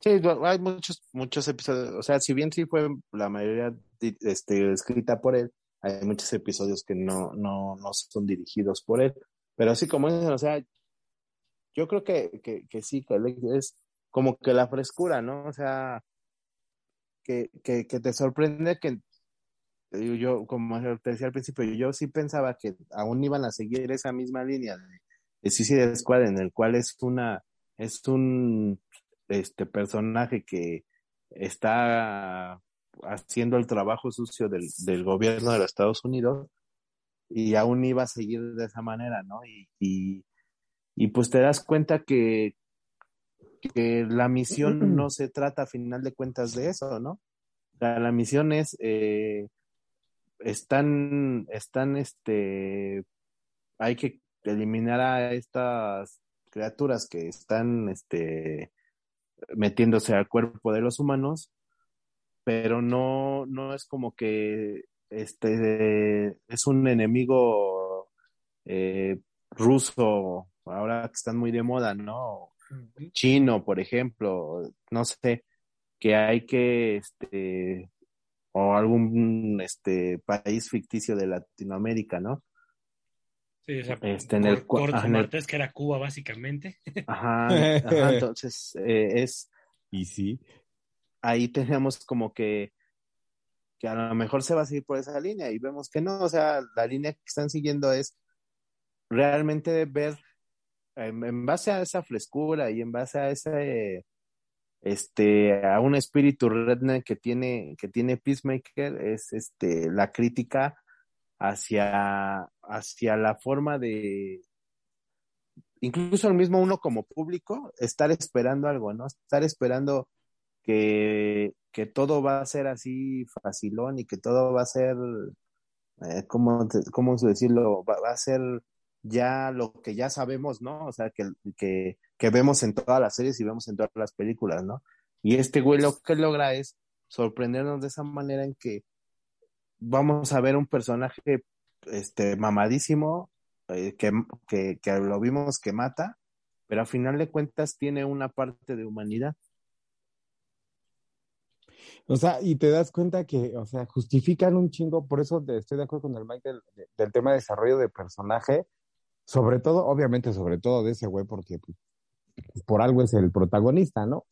Sí, hay muchos, muchos episodios, o sea, si bien sí fue la mayoría este, escrita por él, hay muchos episodios que no, no, no son dirigidos por él, pero así como dicen, o sea, yo creo que, que, que sí, que es como que la frescura, ¿no? O sea, que, que, te sorprende que yo, yo, como te decía al principio, yo sí pensaba que aún iban a seguir esa misma línea de, de Suicide Squad, en el cual es una, es un este personaje que está haciendo el trabajo sucio del, del gobierno de los Estados Unidos y aún iba a seguir de esa manera, ¿no? Y, y, y pues te das cuenta que, que la misión no se trata a final de cuentas de eso, ¿no? O sea, la misión es, eh, están, están, este, hay que eliminar a estas criaturas que están, este, metiéndose al cuerpo de los humanos, pero no, no es como que este es un enemigo eh, ruso, ahora que están muy de moda, ¿no? Chino, por ejemplo, no sé, que hay que, este, o algún este país ficticio de Latinoamérica, ¿no? Sí, o sea, Este, en el Cor- cua- Corto ajá, en el- Maltés, que era Cuba, básicamente. Ajá, ajá, entonces eh, es Y sí. ahí tenemos como que, que a lo mejor se va a seguir por esa línea y vemos que no, o sea, la línea que están siguiendo es realmente ver en, base a esa frescura y en base a ese, este, a un espíritu redneck que tiene, que tiene Peacemaker, es este, la crítica hacia, hacia la forma de, incluso el mismo uno como público, estar esperando algo, ¿no? Estar esperando que, que todo va a ser así facilón y que todo va a ser, eh, ¿cómo, decirlo? Va a ser ya lo que ya sabemos, ¿no? O sea, que, que, vemos en todas las series y vemos en todas las películas, ¿no? Y este güey lo que logra es sorprendernos de esa manera en que vamos a ver un personaje este mamadísimo eh, que, que, lo vimos que mata, pero a final de cuentas tiene una parte de humanidad. O sea, y te das cuenta que, o sea, justifican un chingo, por eso te- estoy de acuerdo con el Mike del, de- del tema de desarrollo de personaje, sobre todo, obviamente, sobre todo de ese güey, porque pues, por algo es el protagonista, ¿no?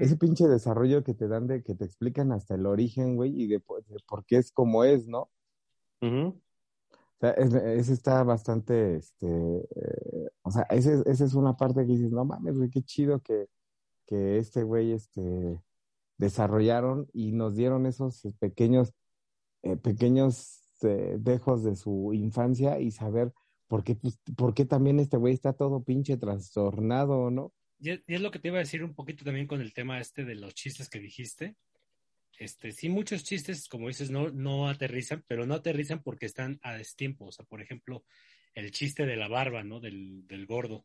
Ese pinche desarrollo que te dan de que te explican hasta el origen, güey, y de, por- de por qué es como es, ¿no? Ujú. O sea, es- ese está bastante, este, eh, o sea, ese, esa es una parte que dices, no mames, güey, qué chido que, que este güey, este, desarrollaron y nos dieron esos pequeños, eh, pequeños eh, dejos de su infancia y saber por qué, pues, por qué también este güey está todo pinche trastornado, ¿no? Y es, y es lo que te iba a decir un poquito también con el tema este de los chistes que dijiste. Este, sí, muchos chistes, como dices, no, no aterrizan, pero no aterrizan porque están a destiempo. O sea, por ejemplo, el chiste de la barba, ¿no? Del, del gordo.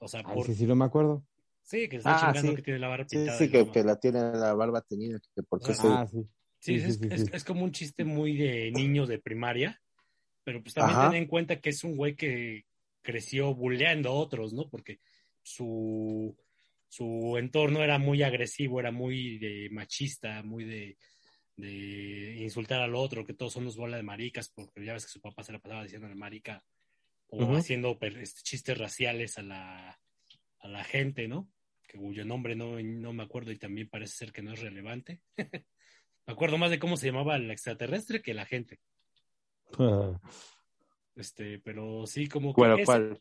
O sea, Ay, por, sí, sí, no me acuerdo. sí, que está Ah, chingando sí. que tiene la barba Sí, pintada. sí, y que, que la tiene la barba tenida, que por qué se- Ah, sí. Sí, Sí, es, sí, sí, es- sí. es como un chiste muy de niño de primaria, pero pues también Ajá. ten en cuenta que es un güey que creció bulleando a otros, ¿no? Porque su, su entorno era muy agresivo, era muy de machista, muy de, de insultar al otro, que todos son los bola de maricas, porque ya ves que su papá se la pasaba diciendo marica o haciendo este, chistes raciales a la, a la gente, ¿no? Que cuyo nombre no, no me acuerdo y también parece ser que no es relevante. Me acuerdo más de cómo se llamaba el extraterrestre que la gente. Este, pero sí, como que Bueno, ¿cuál?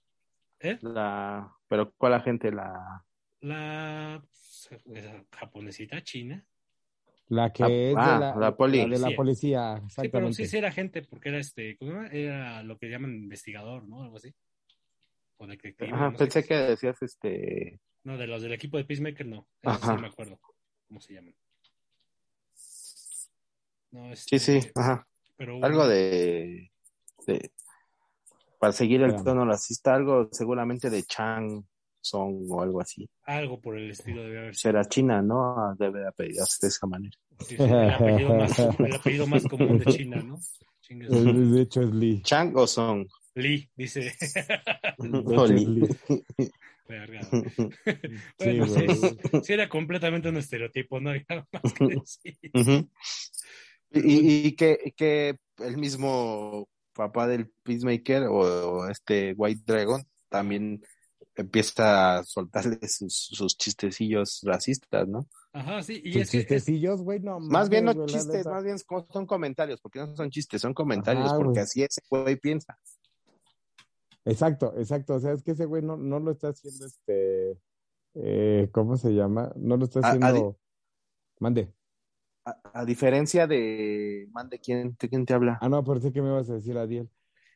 ¿eh? La, pero ¿cuál la gente la? la esa japonesita china. La que Ah, es ah, de la, la poli. de la Policía. Sí, pero sí, sí era gente, porque era este, ¿cómo se llama? Era lo que llaman investigador, ¿no? Algo así. O detective. Ajá, no sé. pensé que decías este. No, de los del equipo de Peacemaker no. Eso Ajá. sí me acuerdo. ¿Cómo se llaman? No, Sí, este, sí, ajá. Pero Algo de, de- Para seguir el tono racista, algo seguramente de Chang Song o algo así. algo por el estilo debe haber sido. Será China, ¿no? Debe de apellidarse de esa manera. Sí, sí, el, apellido más, el apellido más común de China, ¿no? De hecho es Lee. Chang o Song. Lee, dice. De hecho, O es Lee. Verga. Bueno, sí, güey. sí era completamente un estereotipo, no había más que decir. Ujú. Y, y que, que el mismo papá del Peacemaker o, o este White Dragon también empieza a soltarle sus, sus chistecillos racistas, ¿no? Ajá, sí, y Sus es chistecillos, güey, no Más bien no chistes, más bien son comentarios, porque no son chistes, son comentarios, Ajá, porque güey. así ese güey piensa. Exacto, exacto. O sea, es que ese güey no, no lo está haciendo este. Eh, ¿Cómo se llama? No lo está A- haciendo. Mande. A, a diferencia de. Mande, ¿quién, de quién te habla? Ah, no, pensé que me ibas a decir Adiel.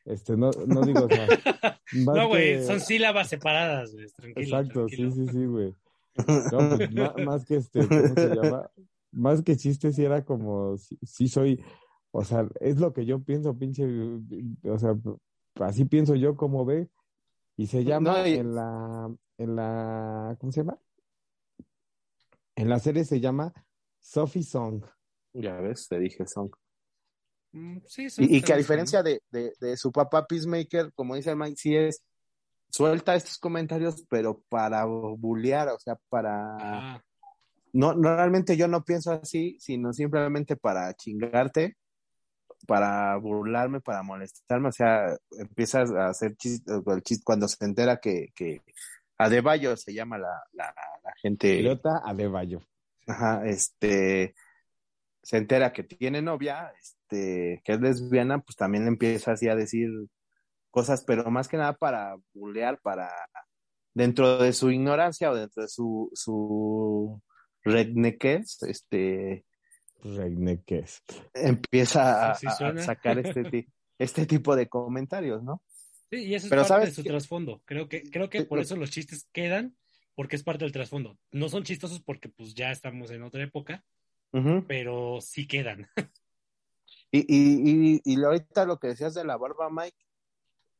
Este, no, no digo, o sea, más No, güey, que- son sílabas separadas, güey. Tranquilo. Exacto, tranquilo. sí, sí, sí, güey. No, pues, más, que este, ¿cómo se llama? Más que chiste, sí era como, sí, sí soy, o sea, es lo que yo pienso, pinche, o sea, así pienso yo como ve, y se llama No, y- en la, en la, ¿cómo se llama? En la serie se llama Sophie Song. Ya ves, te dije son. Mm, Sí, son Y, y que a diferencia de, de, de su papá Peacemaker, como dice el Mike, sí es. Suelta estos comentarios, pero para bullear, o sea, para. Ah, No, no, realmente yo no pienso así, sino simplemente para chingarte, para burlarme, para molestarme. O sea, empiezas a hacer chiste, el chiste cuando se entera que, que Adebayo se llama la, la, la gente. Idiota Adebayo. Ajá, este. Se entera que tiene novia, este, que es lesbiana, pues también le empieza así a decir cosas, pero más que nada para bullear, para dentro de su ignorancia o dentro de su, su rednequez, este, Redneckes. empieza a, sacar este, este tipo de comentarios, ¿no? sí, y eso es Pero parte ¿sabes de su trasfondo. Creo que, creo que por eso los chistes quedan, porque es parte del trasfondo. No son chistosos porque pues ya estamos en otra época, pero sí quedan. Y, y, y, y ahorita lo que decías de la barba, Mike,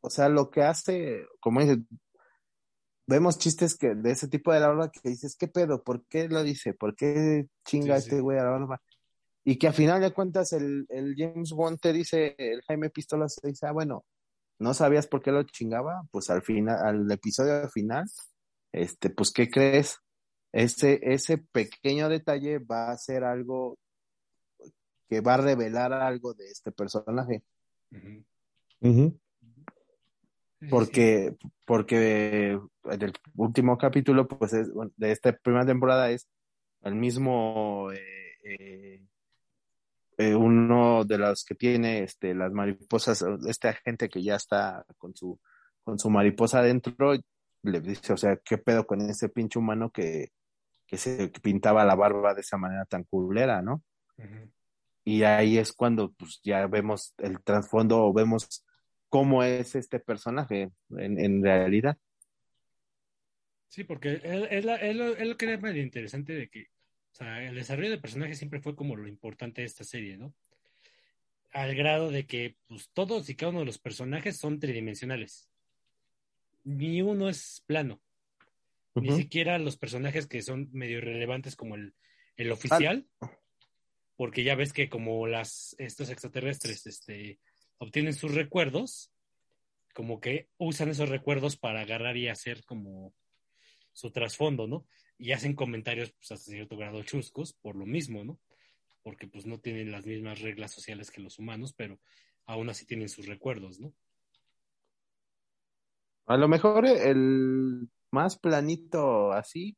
o sea, lo que hace, como dices, vemos chistes que de ese tipo de la barba que dices, ¿qué pedo? ¿Por qué lo dice? ¿Por qué chinga Sí, sí. este güey a la barba? Y que a final de cuentas el, el James Bond te dice, el Jaime Pistolas te dice, ah, bueno, ¿no sabías por qué lo chingaba? Pues al final, al episodio final, este, pues, ¿qué crees? Ese, ese pequeño detalle va a ser algo que va a revelar algo de este personaje. Porque, porque en el último capítulo, pues, es, bueno, de esta primera temporada es el mismo, eh, eh, eh, uno de los que tiene este, las mariposas, este agente que ya está con su, con su mariposa adentro, le dice, o sea, ¿qué pedo con ese pinche humano que, que se pintaba la barba de esa manera tan culera, ¿no? Y ahí es cuando pues ya vemos el trasfondo o vemos cómo es este personaje en, en realidad. Sí, porque es, la- es lo, es lo que era medio interesante de que, o sea, el desarrollo de personajes siempre fue como lo importante de esta serie, ¿no? Al grado de que, pues, todos y cada uno de los personajes son tridimensionales. Ni uno es plano. Ni siquiera los personajes que son medio irrelevantes como el, el oficial, porque ya ves que como las estos extraterrestres este, obtienen sus recuerdos, como que usan esos recuerdos para agarrar y hacer como su trasfondo, ¿no? Y hacen comentarios pues, hasta cierto grado chuscos por lo mismo, ¿no? Porque pues no tienen las mismas reglas sociales que los humanos, pero aún así tienen sus recuerdos, ¿no? A lo mejor el más planito así,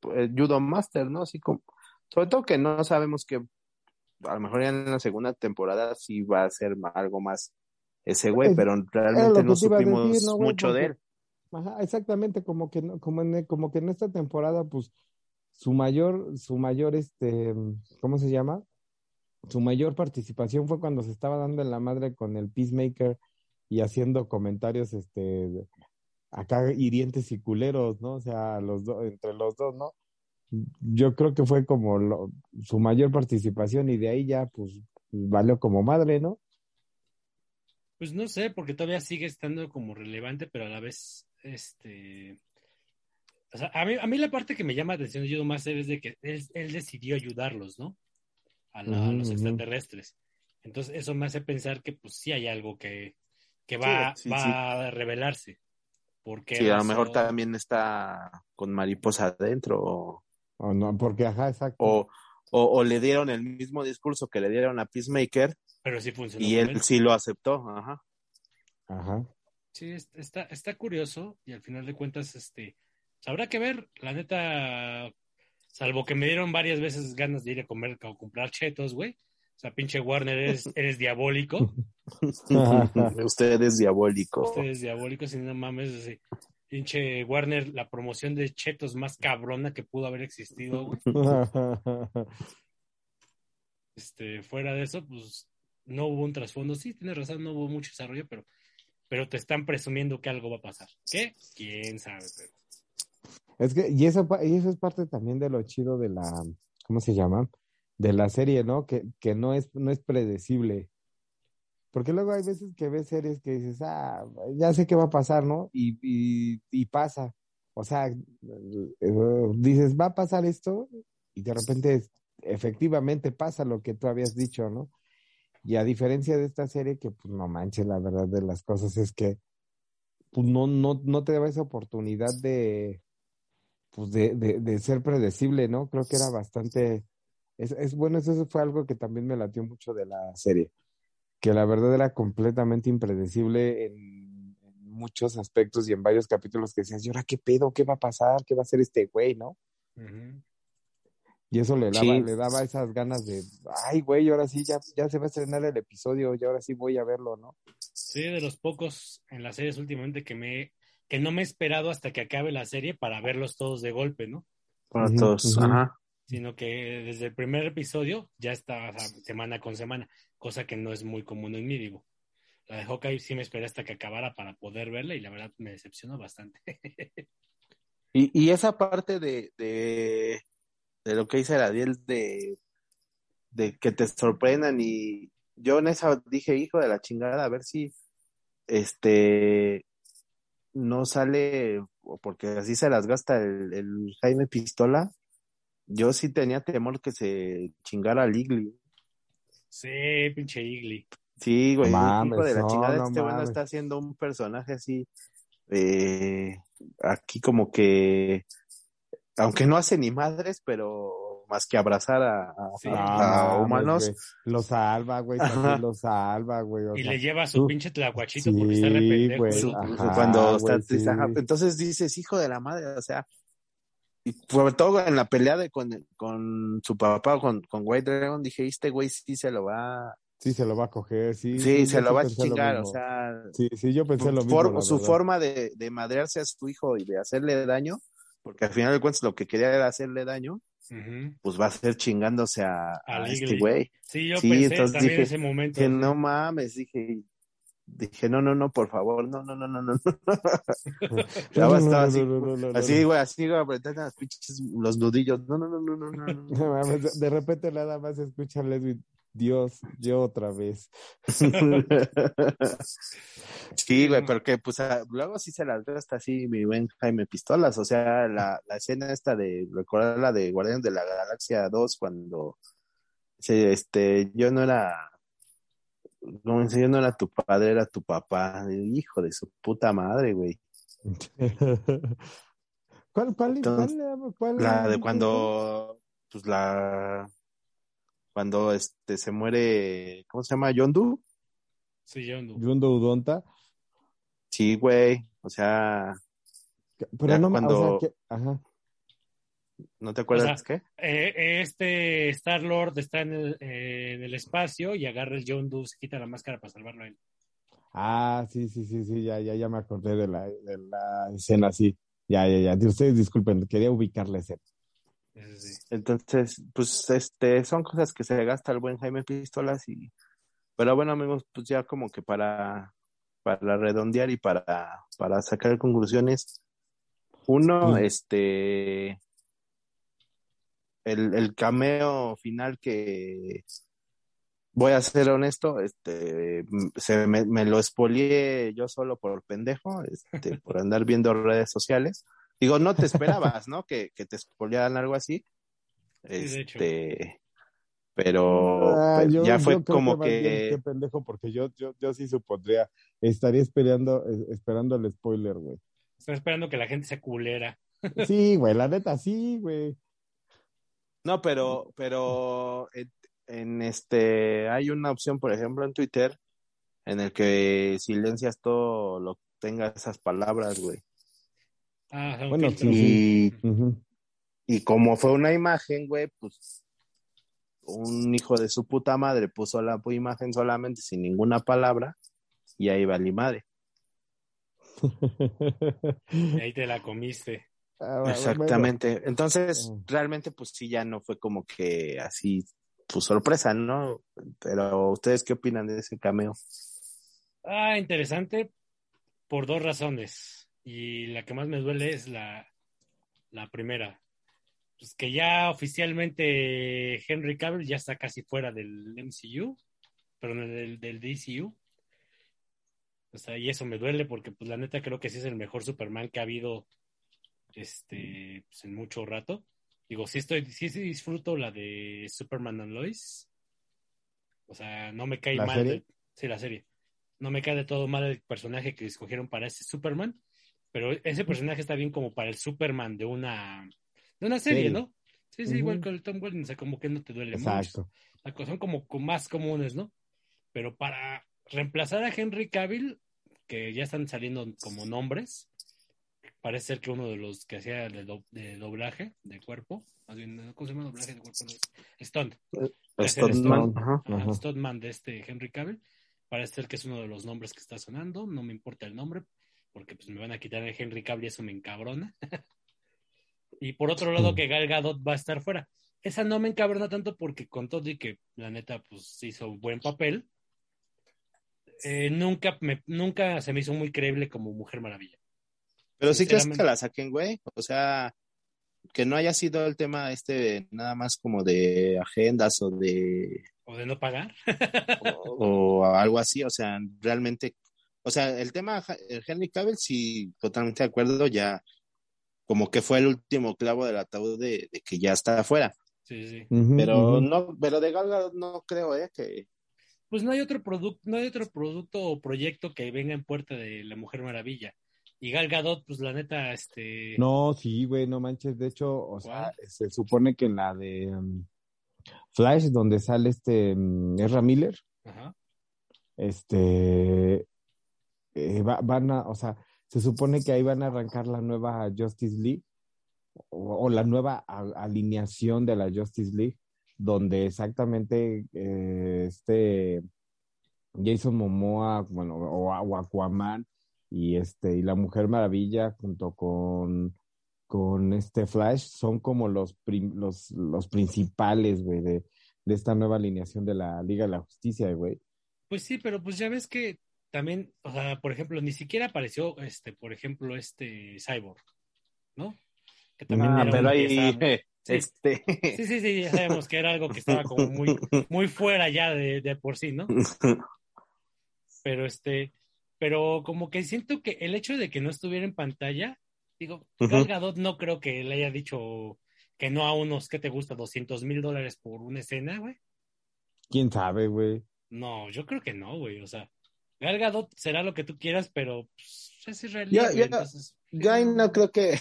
pues, Judo Master, ¿no? Así como, sobre todo que no sabemos que a lo mejor ya en la segunda temporada sí va a ser algo más ese güey, Es- pero realmente no supimos decir, ¿no, güey? mucho de él. Ajá, exactamente, como que como en, como que en esta temporada, pues, su mayor, su mayor, este, ¿cómo se llama? Su mayor participación fue cuando se estaba dando en la madre con el Peacemaker y haciendo comentarios, este, acá hirientes y culeros, ¿no? O sea, los dos, entre los dos, ¿no? Yo creo que fue como lo- su mayor participación y de ahí ya, pues, valió como madre, ¿no? Pues no sé, porque todavía sigue estando como relevante, pero a la vez, este... O sea, a mí, a mí la parte que me llama la atención de Judo Master es de que él, él decidió ayudarlos, ¿no? A, la- a los extraterrestres. Entonces eso me hace pensar que pues sí hay algo que, que va, Sí, sí, va sí. a revelarse. ¿Por qué Sí, a lo mejor también está con mariposa adentro o, O no, porque, ajá, exacto. o, o- o le dieron el mismo discurso que le dieron a Peacemaker Pero sí funcionó. y él sí lo aceptó. Ajá. Ajá. Sí, es- está, está curioso y al final de cuentas, este, pues, habrá que ver, la neta, salvo que me dieron varias veces ganas de ir a comer o comprar chetos, güey. O sea, pinche Warner, eres, eres diabólico. Usted es diabólico. Usted es diabólico, si no mames, así. Pinche Warner, la promoción de chetos más cabrona que pudo haber existido. Este, fuera de eso, pues no hubo un trasfondo. Sí, tienes razón, no hubo mucho desarrollo, pero, pero te están presumiendo que algo va a pasar. ¿Qué? ¿Quién sabe? Pero... Es que, y eso, y eso es parte también de lo chido de la, ¿cómo se llama? De la serie, ¿no? Que, que no es, no es predecible. Porque luego hay veces que ves series que dices, ah, ya sé qué va a pasar, ¿no? Y, y, pasa. O sea, eh, dices, va a pasar esto, y de repente efectivamente pasa lo que tú habías dicho, ¿no? Y a diferencia de esta serie, que pues no manches, la verdad de las cosas es que pues no, no, no te daba esa oportunidad de, pues de, de ser predecible, ¿no? Creo que era bastante, es, es bueno, eso fue algo que también me latió mucho de la serie, que la verdad era completamente impredecible en, en muchos aspectos y en varios capítulos que decías, ¿y ahora qué pedo? ¿Qué va a pasar? ¿Qué va a hacer este güey, no? Y eso le daba, Sí. le daba esas ganas de, ay, güey, ahora sí, ya, ya se va a estrenar el episodio, y ahora sí voy a verlo, ¿no? Sí, de los pocos en las series últimamente que me que no me he esperado hasta que acabe la serie para verlos todos de golpe, ¿no? Para todos. Ajá. Sino que desde el primer episodio ya o sea, semana con semana, cosa que no es muy común en mí, digo. La de Hawkeye sí me esperé hasta que acabara para poder verla y la verdad me decepcionó bastante. Y, y esa parte de, de, de lo que dice Ariel de, de que te sorprendan y yo en esa dije, hijo de la chingada, a ver si este no sale, porque así se las gasta el, el Jaime Pistola. Yo sí tenía temor que se chingara a Ligli. sí, pinche Igli. Sí, güey, No hijo de la no, chingada, no este bueno está haciendo un personaje así, eh, aquí como que, aunque no hace ni madres, pero más que abrazar a, a- Sí. a- a humanos. güey. Lo salva, güey, lo salva, güey. o Y sea, le lleva su tú- pinche tlacuachito porque está su- ajá, cuando está triste, sí. Entonces dices, hijo de la madre, o sea, y sobre todo en la pelea de con, con su papá, con, con White Dragon, dije, este güey sí se lo va, Sí, se lo va a coger, sí. sí, se lo va a chingar, o sea, Sí, sí, yo pensé lo su, mismo, for- su forma de, de madrearse a su hijo y de hacerle daño, porque al final de cuentas lo que quería era hacerle daño, pues va a ser chingándose a, A a este güey. Sí, yo Sí, pensé entonces también dije- en ese momento. Dije, no mames, dije, dije, no, no, no, por favor, no, no, no, no, no. Ya No, va a no, estar no, así, así, güey, así, güey, apretando las pinches, los nudillos. No, no, no, no, no, no, de repente nada más escucha a Leslie, Dios, yo otra vez. Sí, güey, pero que pues luego sí se las gasta así mi buen Jaime Pistolas, o sea, la, la escena esta de recordar la de Guardianes de la Galaxia 2 cuando se, este, yo no era, como no era tu padre, era tu papá, hijo de su puta madre, güey. ¿Cuál, cuál, Entonces, cuál, cuál- La de cuando, pues la, cuando este se muere, ¿cómo se llama? Yondu. Sí, yo no. Yundo Udonta? Sí, güey, o sea, Pero no, me- cuando- o sea, que, ajá. ¿No te acuerdas O sea, qué? Eh, este Star Lord está en el, eh, en el espacio y agarra el John Doe, se quita la máscara para salvarlo a él. Ah, sí, sí, sí, sí, ya, ya, ya me acordé de la, de la escena, sí. Ya, ya, ya. Ustedes disculpen, quería ubicar la escena. Sí. Entonces, pues, este, son cosas que se gasta el buen Jaime Pistolas y, pero bueno, amigos, pues ya como que para, para redondear y para, para sacar conclusiones, uno, Sí. este, el, el cameo final que, voy a ser honesto, este, se me, me lo espolié yo solo por pendejo, este, por andar viendo redes sociales. Digo, no te esperabas, ¿no? Que, que te espoliaran algo así. Sí, de hecho. Este, pero Ah, yo- ya yo fue creo como bien que, Qué pendejo, porque yo, yo, yo sí supondría, estaría esperando, eh, esperando el spoiler, güey. Estoy esperando que la gente se culera. Sí, güey, la neta, sí, güey. No, pero, pero en, en este, hay una opción, por ejemplo, en Twitter, en el que silencias todo lo que tenga esas palabras, güey. Ah, Bueno, sí, Y, y como fue una imagen, güey, pues un hijo de su puta madre puso la imagen solamente sin ninguna palabra y ahí va mi madre. Y ahí te la comiste. Ah, bueno, Exactamente. Entonces, Mm. realmente, pues sí, ya no fue como que así pues sorpresa, ¿no? Pero ustedes qué opinan de ese cameo? Ah, interesante por dos razones. Y la que más me duele es la, la primera. Pues que ya oficialmente Henry Cavill ya está casi fuera del MCU, perdón, del, del DCU. O sea, y eso me duele porque, pues, la neta creo que sí es el mejor Superman que ha habido este, pues, en mucho rato. Digo, sí estoy, sí, sí disfruto la de Superman and Lois. O sea, no me cae ¿La mal. serie? de- sí, la serie. No me cae de todo mal el personaje que escogieron para ese Superman. Pero ese personaje está bien como para el Superman de una, de una serie. ¿no? Sí, sí, igual con el Tom Welling, o sea, como que no te duele mucho. Exacto. La cosa- Son como co- más comunes, ¿no? Pero para reemplazar a Henry Cavill, que ya están saliendo como nombres, parece ser que uno de los que hacía de, do- de doblaje de cuerpo, más bien, ¿cómo se llama doblaje de cuerpo? Stunt. El Stuntman. stunt- stuntman de este Henry Cavill. Parece ser que es uno de los nombres que está sonando. No me importa el nombre, porque pues me van a quitar el Henry Cavill y eso me encabrona. y por otro lado, que Gal Gadot va a estar fuera. Esa no me encabrona tanto porque con todo y que la neta pues hizo un buen papel, eh, nunca, me, nunca se me hizo muy creíble como Mujer Maravilla. Pero sí crees que Sinceramente. la saquen, güey. O sea, que no haya sido el tema este nada más como de agendas o de O de no pagar. o, o algo así. O sea, realmente, o sea, el tema el Henry Cavill sí, totalmente de acuerdo. Ya como que fue el último clavo del ataúd de, de que ya está afuera. sí, sí. Pero no, pero de Gal Gadot no creo, eh, que Pues no hay otro producto, no hay otro producto o proyecto que venga en puerta de la Mujer Maravilla. Y Gal Gadot, pues la neta, este. No, sí, güey, no manches. De hecho, o sea, se supone que en la de um, Flash, donde sale este um, Ezra Miller, Ajá. este eh, va- van a, o sea, se supone que ahí van a arrancar la nueva Justice League o, o la nueva a- alineación de la Justice League, donde exactamente eh, este Jason Momoa, bueno, o, o Aquaman y este y la Mujer Maravilla junto con con este Flash son como los los, los principales, güey, de, de esta nueva alineación de la Liga de la Justicia, güey. Pues sí, pero pues ya ves que también, o sea, por ejemplo, ni siquiera apareció, este, por ejemplo, este Cyborg, ¿no? Que también Ah, era pero ahí estaba- Sí. este Sí, sí, sí, ya sabemos que era algo que estaba como muy, muy fuera ya de, de por sí, ¿no? Pero este, pero como que siento que el hecho de que no estuviera en pantalla, digo, Ujú. Gal Gadot no creo que le haya dicho que no a unos, ¿qué te gusta? 200 mil dólares por una escena, güey. ¿Quién sabe, güey? No, yo creo que no, güey, o sea, Gal Gadot será lo que tú quieras, pero pues, es israelí, entonces... yo ahí no creo que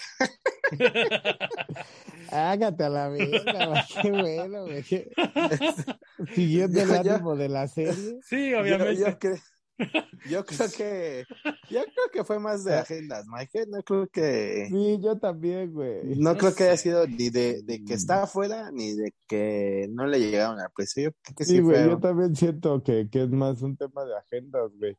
Hágate a la verga, güey, qué bueno, güey. Siguiendo el ánimo de la serie. sí, yo, obviamente. yo cre- yo creo que yo creo que fue más de agendas, Mike. No creo que Sí, yo también, güey. no No creo que haya sido ni de, de que está afuera ni de que no le llegaron al precio. Yo creo que sí, Sí, güey, fue- yo también siento que, que es más un tema de agendas, güey.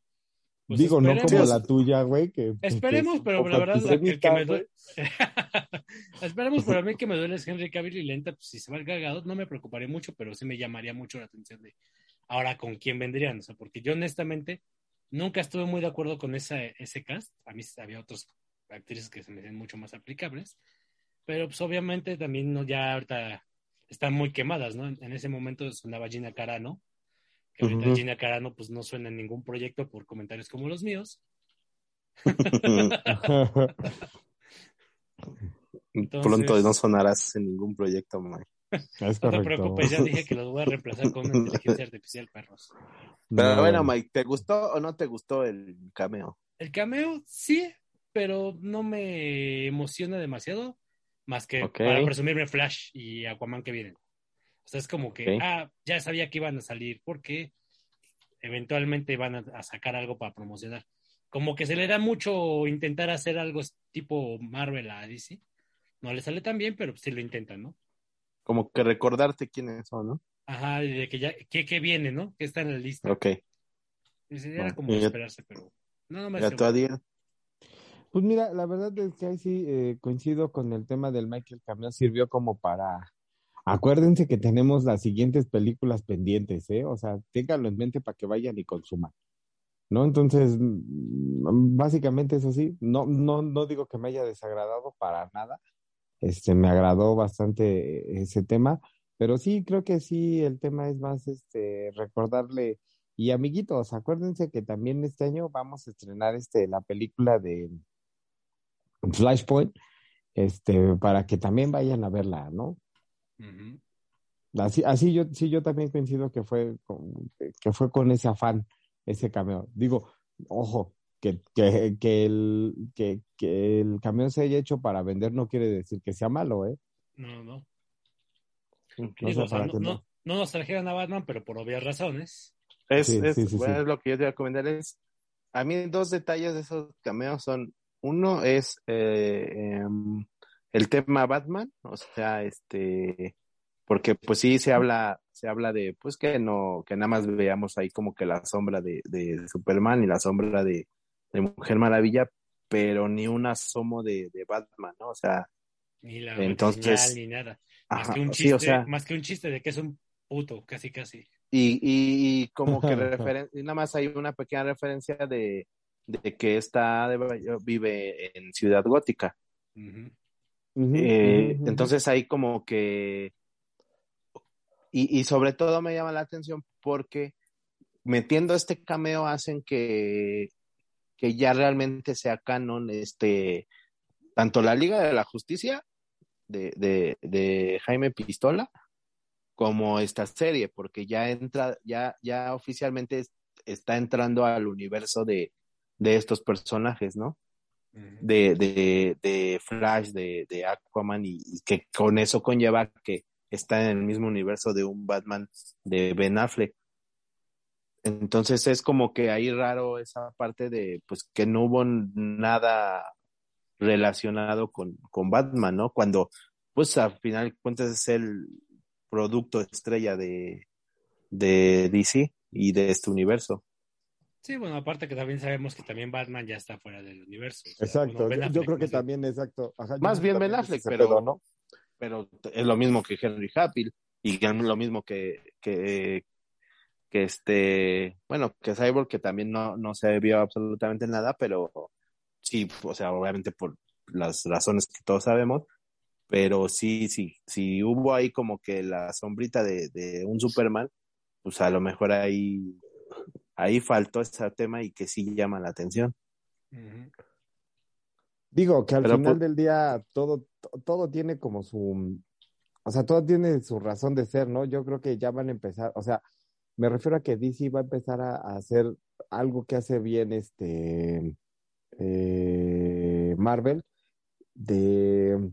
Pues Digo, no como la tuya, güey, que... Esperemos, que pero la verdad, la- el que me duele. Esperemos, pero a mí que me duele es Henry Cavill y lenta, pues si se va el Gal no me preocuparía mucho, pero sí me llamaría mucho la atención de ahora con quién vendrían, o sea, porque yo honestamente nunca estuve muy de acuerdo con esa, ese cast. A mí había otras actrices que se me hacían mucho más aplicables, pero pues obviamente también no, ya ahorita están muy quemadas, ¿no? En, ese momento sonaba Gina Carano, que ahorita Ujú. Gina Carano pues no suena en ningún proyecto por comentarios como los míos. Entonces- Pronto no sonarás en ningún proyecto, Mike. Es No te preocupes, ya dije que los voy a reemplazar con una inteligencia artificial, perros. Pero No, bueno, Mike, ¿te gustó o no te gustó el cameo? El cameo, sí, pero no me emociona demasiado, más que para presumirme Flash y Aquaman que vienen. O sea, es como que, ah, ya sabía que iban a salir, porque eventualmente van a, a sacar algo para promocionar. Como que se le da mucho intentar hacer algo tipo Marvel a DC. No le sale tan bien, pero sí lo intentan, ¿no? Como que recordarte quiénes son, ¿no? Ajá, y de que ya, que, que viene, ¿no? Que está en la lista. Ok. Era Bueno, como ya- esperarse, pero no, no me Ya Adiel. Pues mira, la verdad es que ahí sí eh, coincido con el tema del Michael Cameo, sirvió como para Acuérdense que tenemos las siguientes películas pendientes, ¿eh? O sea, ténganlo en mente para que vayan y consuman. ¿No? Entonces, mm, básicamente eso sí, no, no, no digo que me haya desagradado para nada. Este, me agradó bastante ese tema, pero sí, creo que sí, el tema es más este recordarle. Y amiguitos, acuérdense que también este año vamos a estrenar este la película de Flashpoint, este, para que también vayan a verla, ¿no? Así, así yo, sí, yo también coincido que fue con, que fue con ese afán, ese cameo. Digo, ojo, que, que, que el, que, que el cameo se haya hecho para vender no quiere decir que sea malo, ¿eh? No, no. No Digo, o sea, no, no, no. no nos trajeron a Batman, pero por obvias razones. Es, Sí, es, sí, sí, bueno, sí. es lo que yo te voy a comentar es, a mí dos detalles de esos cameos son, uno es eh, em, el tema Batman, o sea, este, porque pues sí se habla, se habla de, pues que no, que nada más veamos ahí como que la sombra de, de Superman y la sombra de, de Mujer Maravilla, pero ni un asomo de, de Batman, ¿no? O sea, Ni la Entonces, señal, ni nada. Más ajá, que un sí, chiste, o sea, más que un chiste de que es un puto, casi casi. Y, y, y como que referen- y nada más hay una pequeña referencia de, de que esta de- vive en Ciudad Gótica. Eh, entonces ahí como que... Y, y sobre todo me llama la atención porque metiendo este cameo hacen que, que ya realmente sea canon este tanto la Liga de la Justicia de, de, de Jaime Pistola como esta serie, porque ya entra, ya, ya oficialmente es- está entrando al universo de, de estos personajes, ¿no? De, de, de Flash, de, de Aquaman, y, y que con eso conlleva que está en el mismo universo de un Batman de Ben Affleck. Entonces es como que ahí raro esa parte de, pues que no hubo nada relacionado con, con Batman, ¿no? Cuando, pues al final de cuentas es el producto estrella de, de DC y de este universo. Sí, bueno, aparte que también sabemos que también Batman ya está fuera del universo. o sea, Exacto, bueno, yo- creo que también, exacto. Ajá, Más bien Ben Affleck, pero- pedo, ¿no? pero es lo mismo que Henry Cavill y es lo mismo que, que, que este, bueno, que Cyborg que también no, no se vio absolutamente nada, pero sí, o sea, obviamente por las razones que todos sabemos, pero sí, sí, sí hubo ahí como que la sombrita de, de un Superman, pues a lo mejor ahí, ahí faltó ese tema y que sí llama la atención. Digo que al Pero, final pues- del día todo, to- todo tiene como su, o sea, todo tiene su razón de ser, ¿no? Yo creo que ya van a empezar, o sea, me refiero a que DC va a empezar a, a hacer algo que hace bien este eh, Marvel, de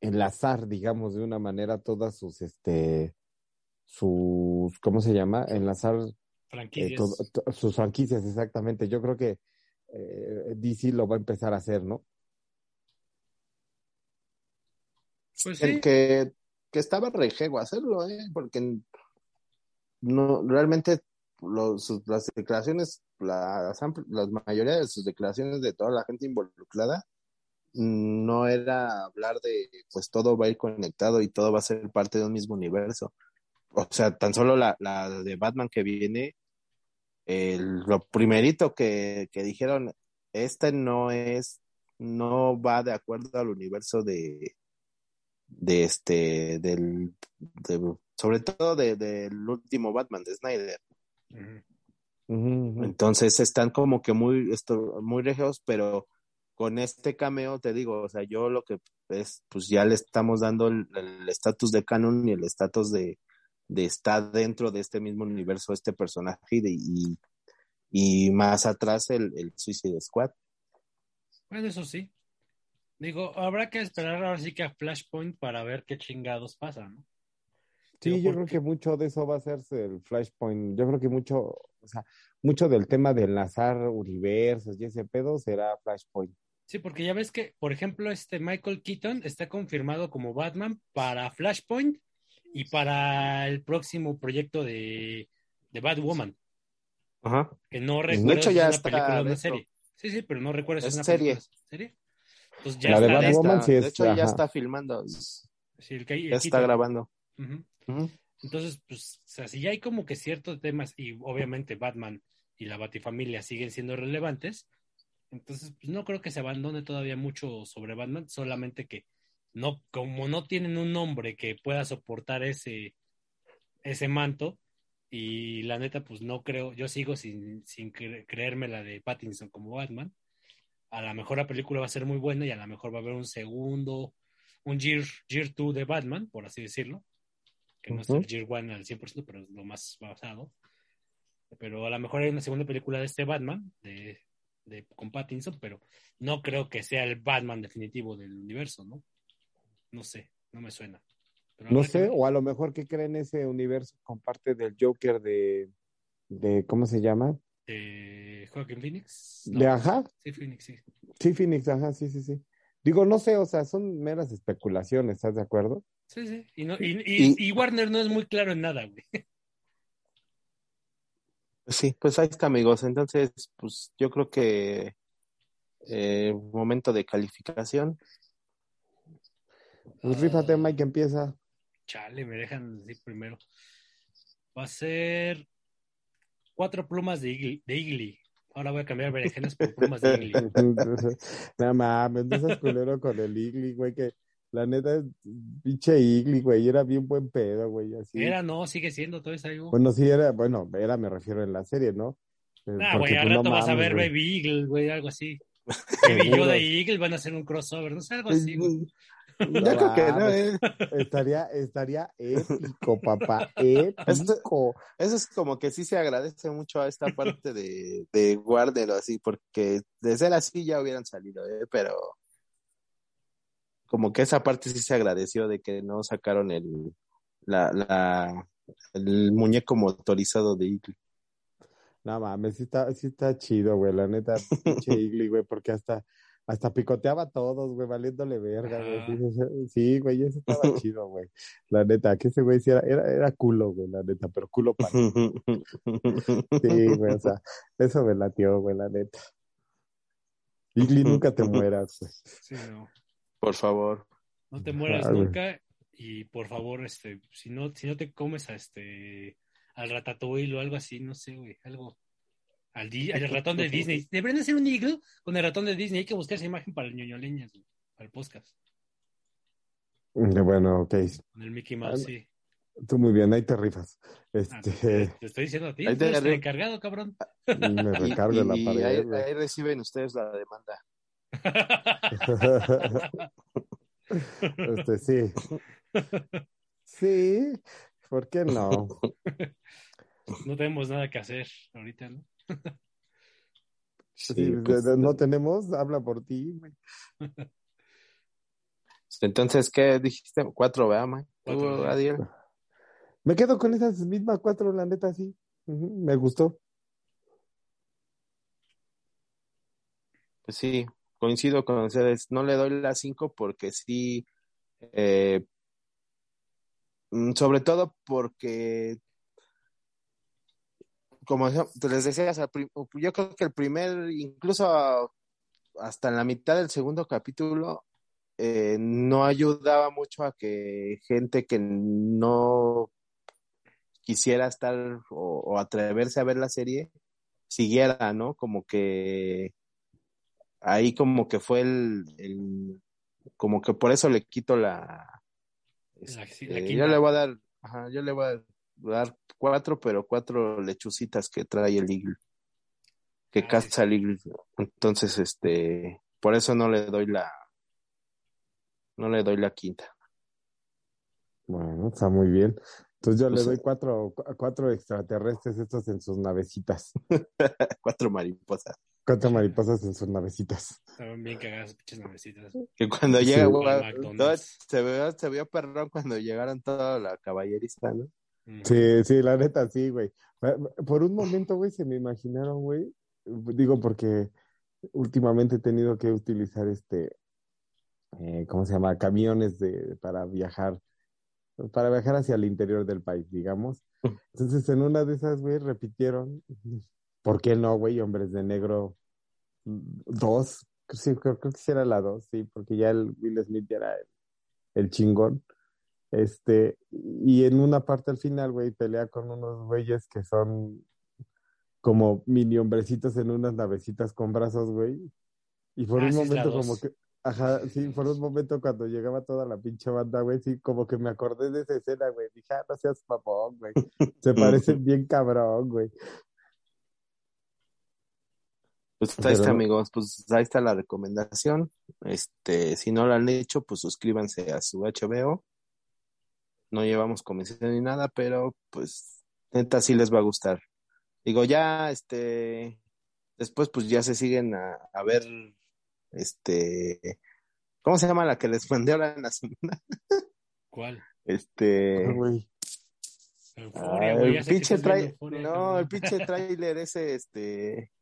enlazar, digamos, de una manera todas sus, este, sus, ¿cómo se llama? Enlazar eh, Franquicias. todo- to- sus franquicias, exactamente. Yo creo que eh, DC lo va a empezar a hacer, ¿no? Pues El que, que estaba rejego a hacerlo, ¿eh? Porque no, realmente los, sus- las declaraciones, la, la mayoría de sus declaraciones de toda la gente involucrada, mm, no era hablar de, pues todo va a ir conectado y todo va a ser parte de un mismo universo. O sea, tan solo la, la de Batman que viene, el- lo primerito que, que dijeron, este no es, no va de acuerdo al universo de, de este, del, de- sobre todo de- del último Batman de Snyder. Entonces están como que muy, esto, muy regios, pero con este cameo te digo, o sea, yo lo que es, pues ya le estamos dando el estatus de canon y el estatus de, de estar dentro de este mismo universo, este personaje y, de- y, y más atrás el, el Suicide Squad. Bueno, eso sí. Digo, habrá que esperar ahora sí que a Flashpoint para ver qué chingados pasa, ¿no? Sí, Digo, yo creo que mucho de eso va a hacerse el Flashpoint. Yo creo que mucho, o sea, mucho del tema de enlazar universos y ese pedo será Flashpoint. Sí, porque ya ves que, por ejemplo, este Michael Keaton está confirmado como Batman para Flashpoint y para el próximo proyecto de, de Batwoman, Aja. que no De recuerdo hecho, si ya es una está película o una serie. Sí, sí, pero no recuerdo si Es es una serie. película serie. Entonces ya La de está Ya dentro. Batwoman está- sí es- de hecho, ya ajá. está filmando. Sí, el que el Ya está Keaton. grabando. Entonces, pues, o sea, si ya hay como que ciertos temas, y obviamente Batman y la Batifamilia siguen siendo relevantes, entonces, pues no creo que se abandone todavía mucho sobre Batman, solamente que no, como no tienen un nombre que pueda soportar ese, ese manto, y la neta, pues no creo, yo sigo sin, sin cre- creerme la de Pattinson como Batman. A lo mejor la película va a ser muy buena y a lo mejor va a haber un segundo, un Year, year 2 de Batman, por así decirlo que no es el Year One al 100%, pero es lo más basado. Pero a lo mejor hay una segunda película de este Batman, de, de, con Pattinson, pero no creo que sea el Batman definitivo del universo, ¿no? No sé, no me suena. Pero No que sé, o a lo mejor que creen ese universo con parte del Joker de, de ¿cómo se llama? ¿De Joaquin Phoenix? De Ajá, Sí, Phoenix, sí. sí, Phoenix, ajá, sí, sí, sí. Digo, no sé, o sea, son meras especulaciones, ¿estás de acuerdo? Sí, sí. Y, no, y, y- Y- y Warner no es muy claro en nada, güey. Sí, pues ahí está, amigos. Entonces, pues yo creo que eh, momento de calificación. Pues rífate, Mike, empieza. Chale, me dejan decir primero. Va a ser cuatro plumas de Igli. De Igli. Ahora voy a cambiar berenjenas por plumas de Igli. no mames, no seas culero con el Igli, güey, que la neta, pinche Igli, güey, era bien buen pedo, güey, así. Era, no, sigue siendo, todo es algo. Bueno, sí, era, bueno, era, me refiero en la serie, ¿no? Eh, Ah, güey, al pues, no rato vas a ver güey. Baby Eagle, güey, algo así. Baby. Yoda y Eagle van a hacer un crossover, no sé, algo así, güey. Yo creo que no, eh. Estaría, estaría épico, papá, épico. Eso es como que sí se agradece mucho a esta parte de, de Warner o así, porque de ser así ya hubieran salido, ¿eh? pero como que esa parte sí se agradeció de que no sacaron el, la, la, el muñeco motorizado de Eagle. No mames, sí está, sí está chido, güey, la neta, pinche Igli, güey, porque hasta, hasta picoteaba a todos, güey, valiéndole verga, güey. Ajá. Sí, güey, eso estaba chido, güey. La neta, que ese güey sí era, era, era culo, güey, la neta, pero culo para. Sí, güey, o sea, eso me latió, güey, la neta. Igli, nunca te mueras, güey. Sí, no. Por favor. No te mueras Ah, güey. nunca y por favor, este, si no, si no te comes a este, al ratatouille o algo así, no sé, güey, algo. Al, ratón de Disney. Deberían hacer un Eagle con el ratón de Disney. Hay que buscar esa imagen para el ñoñoleñas, güey, para el podcast. Mm, Bueno, ok, Con el Mickey Mouse, Ah, sí. tú muy bien, ahí te rifas. Ah, Este, te, te estoy diciendo a ti, Ahí te encargado, cabrón. me recargo en la y pared, ahí, ahí reciben ustedes la demanda. Este, sí. Sí, ¿por qué no? No tenemos nada que hacer ahorita, ¿no? Sí, Sí, pues, no tenemos, habla por ti. Entonces, ¿qué dijiste? Cuatro, ¿verdad. Adiel? Me quedo con esas mismas cuatro, la neta, sí. Me gustó. Pues sí, coincido con ustedes. No le doy la cinco porque sí, eh, mm, sobre todo porque, como les decía, al prim- yo creo que el primer, incluso hasta en la mitad del segundo capítulo, eh, no ayudaba mucho a que gente que no quisiera estar o, o atreverse a ver la serie siguiera, ¿no? Como que ahí como que fue el, el- como que por eso le quito la, este, la yo le voy a dar, ajá, yo le voy a dar cuatro, pero cuatro lechucitas que trae el Eagle, que Ah, caza el Eagle. Entonces, este, por eso no le doy la, no le doy la quinta. Bueno, está muy bien. Entonces yo le Pues, doy cuatro, cu- cuatro extraterrestres estos en sus navecitas. cuatro mariposas. Cuatro mariposas en sus navecitas. Estaban bien cagadas, pinches navecitas. Que cuando Sí. llega, todo- se vio, se vio perrón cuando llegaron toda la caballerista, ¿no? Sí, sí, la neta, sí, güey. Por un momento, güey, se me imaginaron, güey. Digo, porque últimamente he tenido que utilizar este, eh, ¿cómo se llama? Camiones de, para viajar, para viajar hacia el interior del país, digamos. Entonces, en una de esas, güey, repitieron, ¿por qué no, güey? Hombres de negro dos, sí, creo, creo que sí era la dos, sí, porque ya el Will Smith ya era el, el chingón. Este, y en una parte al final, güey, pelea con unos güeyes que son como mini hombrecitos en unas navecitas con brazos, güey. Y por Ah, un la momento como que, ajá, sí, por un momento cuando llegaba toda la pinche banda, güey, sí, como que me acordé de esa escena, güey. Dije, ah, no seas papón, güey. Se parecen bien cabrón, güey. Pues ahí está, no- amigos. Pues ahí está la recomendación. Este, si no lo han hecho, pues suscríbanse a su HBO. No llevamos comisión ni nada, pero pues neta sí les va a gustar. Digo, ya, este, después pues ya se siguen a, a ver, este, ¿cómo se llama la que les mandé ahora en la semana? ¿Cuál? Este, Güey. Euforia, ah, güey. el pinche estás viendo trai- Euphoria, no, el pinche tráiler ese, este,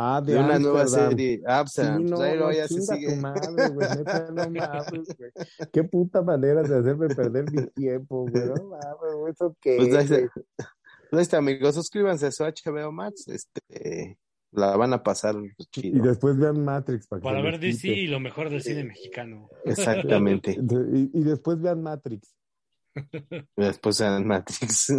Ah, de, de una nueva serie. Ah, pues, Sí, pues, no, ahí no, luego ya se chinga sigue. tu madre, güey, neta, no mames, güey. Qué puta manera de hacerme perder mi tiempo, güey, no mames, güey, ¿eso qué, Pues ahí está. güey? Ahí está, amigos, suscríbanse a su HBO Max, este, la van a pasar Y chido. después vean Matrix para que Para se ver DC y lo mejor del cine mexicano. Exactamente. Y, y después vean Matrix. Después en Matrix.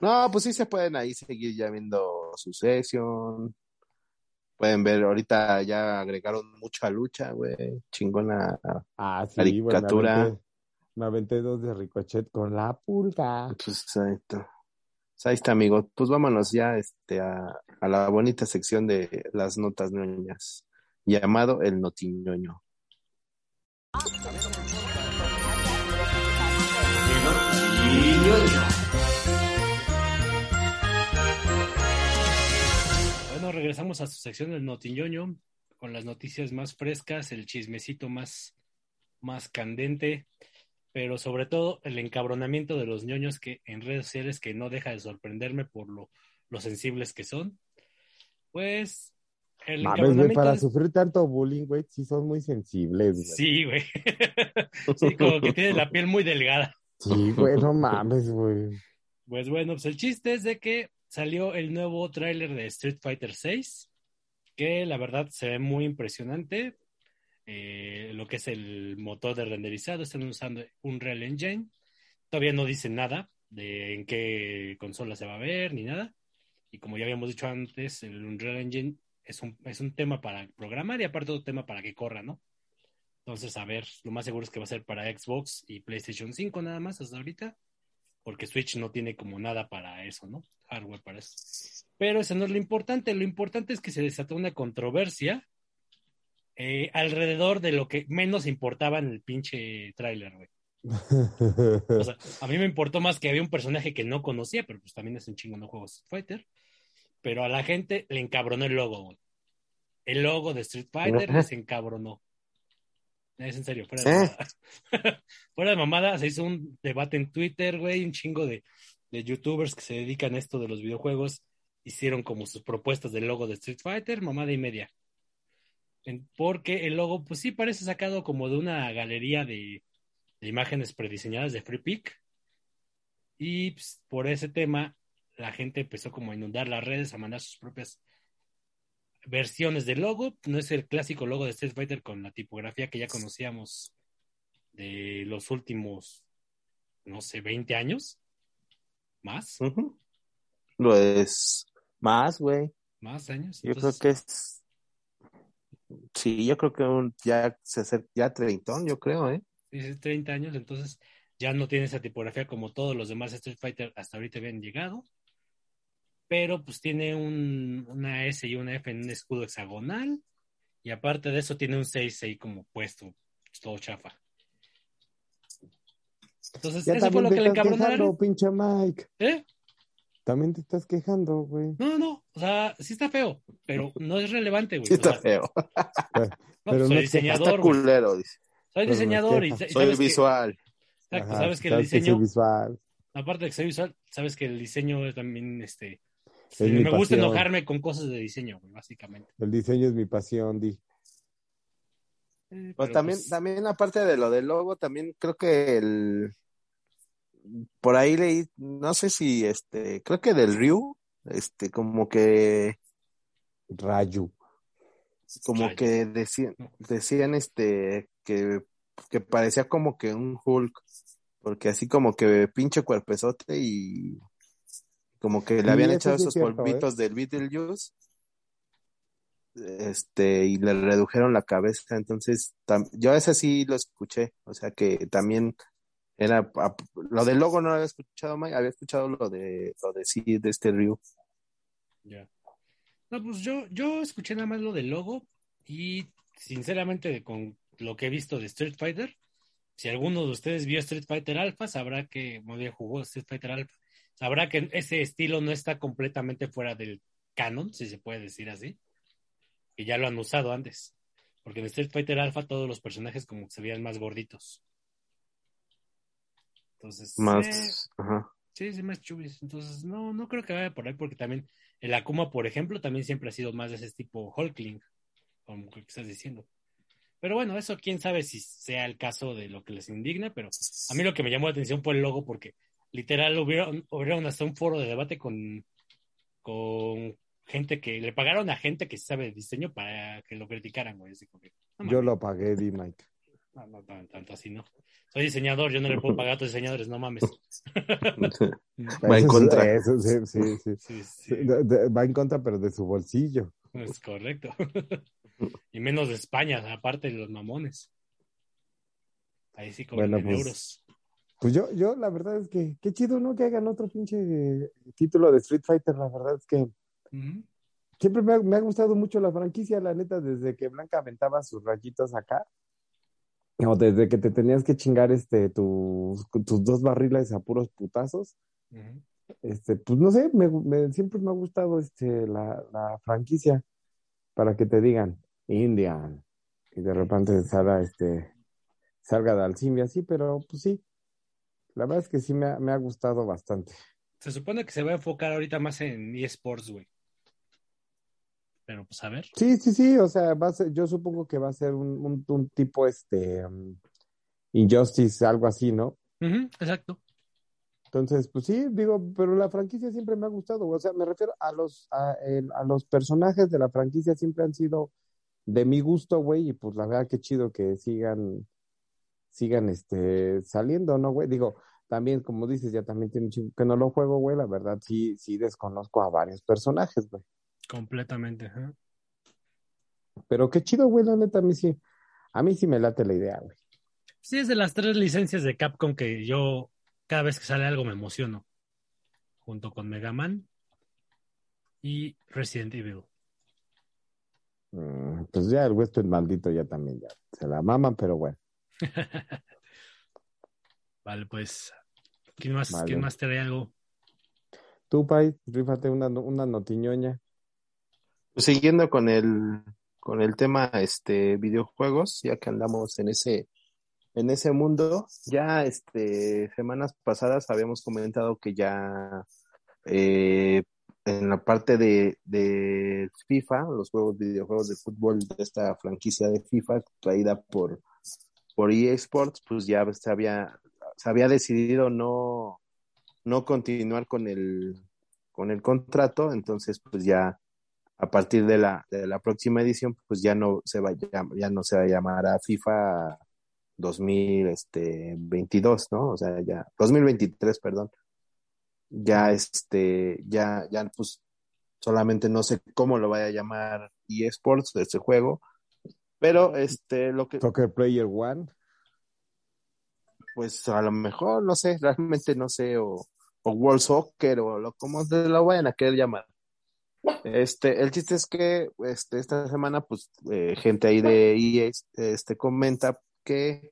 No, pues sí se pueden ahí seguir ya viendo su sesión. Pueden ver, ahorita ya agregaron mucha lucha, güey. Chingona. Ah, sí, güey, me Caricatura. aventé, me aventé dos de Ricochet con la pulga. Pues ahí está. Pues ahí está, amigos. Pues vámonos ya este, a, a la bonita sección de las notas ñoñas. Llamado el notiñoño. Bueno, regresamos a su sección del Notiñoño con las noticias más frescas, el chismecito más, más candente, pero sobre todo el encabronamiento de los ñoños que en redes sociales que no deja de sorprenderme por lo, lo sensibles que son. Pues el Mames, güey, para es- sufrir tanto bullying, güey, sí son muy sensibles, güey. Sí, güey. sí, como que tiene la piel muy delgada. Sí, güey, no mames, güey. Pues bueno, pues el chiste es de que salió el nuevo tráiler de Street Fighter 6, que la verdad se ve muy impresionante. Eh, lo que es el motor de renderizado, están usando un Real Engine. Todavía no dicen nada de en qué consola se va a ver ni nada. Y como ya habíamos dicho antes, el Unreal Engine es un, es un tema para programar y aparte otro tema para que corra, ¿no? Entonces, a ver, lo más seguro es que va a ser para Xbox y PlayStation 5 nada más hasta ahorita porque Switch no tiene como nada para eso, ¿no? Hardware para eso. Pero eso no es lo importante, lo importante es que se desató una controversia eh, alrededor de lo que menos importaba en el pinche tráiler, güey. O sea, a mí me importó más que había un personaje que no conocía, pero pues también es un chingo no juego Street Fighter. Pero a la gente le encabronó el logo, güey. El logo de Street Fighter les encabronó. Es en serio, fuera de ¿Eh? mamada. fuera de mamada, se hizo un debate en Twitter, güey, un chingo de, de youtubers que se dedican a esto de los videojuegos hicieron como sus propuestas del logo de Street Fighter, mamada y media. En- porque el logo, pues sí, parece sacado como de una galería de, de imágenes prediseñadas de Free Pick. Y pues, por ese tema, la gente empezó como a inundar las redes, a mandar sus propias versiones del logo. No es el clásico logo de Street Fighter con la tipografía que ya conocíamos de los últimos, no sé, 20 años. ¿Más? Ujú. Lo es más, güey. ¿Más años? Yo Entonces, creo que es. Sí, yo creo que un- ya se acerca, ya treintón, yo creo, ¿eh? dice 30 años, entonces ya no tiene esa tipografía como todos los demás Street Fighter hasta ahorita habían llegado. Pero pues tiene un, una S y una F en un escudo hexagonal. Y aparte de eso tiene un 6 ahí como puesto, todo chafa. Entonces, Ya eso fue lo que le red. pinche Mike. ¿Eh? También te estás quejando, güey. No, no, o sea, sí está feo, pero no es relevante, güey. Sí O está sea, feo. no, pero soy no diseñador, culero, dice. Soy pero diseñador y, Soy que- visual. exacto, Ajá, sabes que el diseño, soy visual. aparte de que soy visual, sabes que el diseño es también, este, Es mi me gusta pasión. enojarme con cosas de diseño, güey, básicamente. El diseño es mi pasión, di. Eh, Pues también, pues, también aparte de lo del logo, también creo que el por ahí leí, no sé si este, creo que del Ryu, este, como que, Rayu. como que decían, decían este que que parecía como que un Hulk, porque así como que pinche cuerpezote y como que le habían echado sí es esos cierto, ¿eh? polvitos del Beetlejuice este y le redujeron la cabeza entonces tam- yo ese sí lo escuché o sea que también era a- lo del logo no lo había escuchado Mike, había escuchado lo de lo de sí de este Ryu Ya. No, pues yo, yo escuché nada más lo del logo y sinceramente con lo que he visto de Street Fighter, si alguno de ustedes vio Street Fighter Alpha, sabrá que, muy bien jugó Street Fighter Alpha, sabrá que ese estilo no está completamente fuera del canon, si se puede decir así, y ya lo han usado antes, porque en Street Fighter Alpha todos los personajes como que se veían más gorditos. Entonces, eh, más ajá. Sí, sí, más chubis. Entonces, no, no creo que vaya por ahí, porque también el Akuma, por ejemplo, también siempre ha sido más de ese tipo Hulkling, como que estás diciendo. Pero bueno, eso quién sabe si sea el caso de lo que les indigna, pero a mí lo que me llamó la atención fue el logo, porque literal hubieron, hubieron hasta un foro de debate con, con gente que le pagaron a gente que sabe de diseño para que lo criticaran, güey. Así como que, no Yo lo pagué, di Mike. no, no, tan- tanto así, ¿no? Soy diseñador, yo no le puedo pagar a otros diseñadores, no mames. Va en Eso- contra. eso, sí, sí, sí. Sí, va en contra, pero de su bolsillo. Es correcto. y menos de España, aparte de los mamones. Ahí sí cobran Bueno, en pues, euros. Pues yo, yo, la verdad es que, qué chido, ¿no? Que hagan otro pinche eh, título de Street Fighter. La verdad es que siempre me ha, me ha gustado mucho la franquicia, la neta, desde que Blanca aventaba sus rayitos acá. O desde que te tenías que chingar este tus, tus dos barriles a puros putazos. Este, pues no sé, me, me- siempre me ha gustado este la, la franquicia para que te digan Indian y de repente salga este salga de Alcimia así, pero pues sí, la verdad es que sí me ha, me ha gustado bastante. Se supone que se va a enfocar ahorita más en eSports, güey. Pero pues a ver. Sí, sí, sí, o sea, va a ser, yo supongo que va a ser un, un, un tipo este um, Injustice, algo así, ¿no? Exacto. Entonces, pues sí, digo, pero la franquicia siempre me ha gustado, o sea, me refiero a los, a, el- a los personajes de la franquicia siempre han sido de mi gusto, güey, y pues la verdad que chido que sigan, sigan, este, saliendo, ¿no, güey? Digo, también, como dices, ya también tiene un chingo que no lo juego, güey, la verdad sí, sí desconozco a varios personajes, güey. Completamente. Pero qué chido, güey, la neta, a mí sí, a mí sí me late la idea, güey. Sí, es de las tres licencias de Capcom que yo cada vez que sale algo me emociono. Junto con Mega Man y Resident Evil. Mm, pues ya el Western maldito ya también, ya se la maman, pero bueno. Vale, pues. ¿Quién más, Vale. ¿quién más trae algo? Tú, Pai, rífate una, una notiñoña. Pues siguiendo con el con el tema este videojuegos, ya que andamos en ese en ese mundo, ya este semanas pasadas habíamos comentado que ya eh, en la parte de, de FIFA, los juegos videojuegos de fútbol de esta franquicia de FIFA traída por por EA Sports, pues ya se había se había decidido no no continuar con el con el contrato, entonces pues ya a partir de la, de la próxima edición, pues ya no se va a llam- ya no se va a llamar a FIFA 2022, ¿no? O sea, ya 2023, perdón. Ya este ya ya pues solamente no sé cómo lo vaya a llamar eSports de este juego, pero este lo que Soccer Player One. pues a lo mejor no sé, realmente no sé o, o World Soccer o lo como se lo vayan a querer llamar. Este, el chiste es que este, esta semana, pues, eh, gente ahí de EA este, comenta que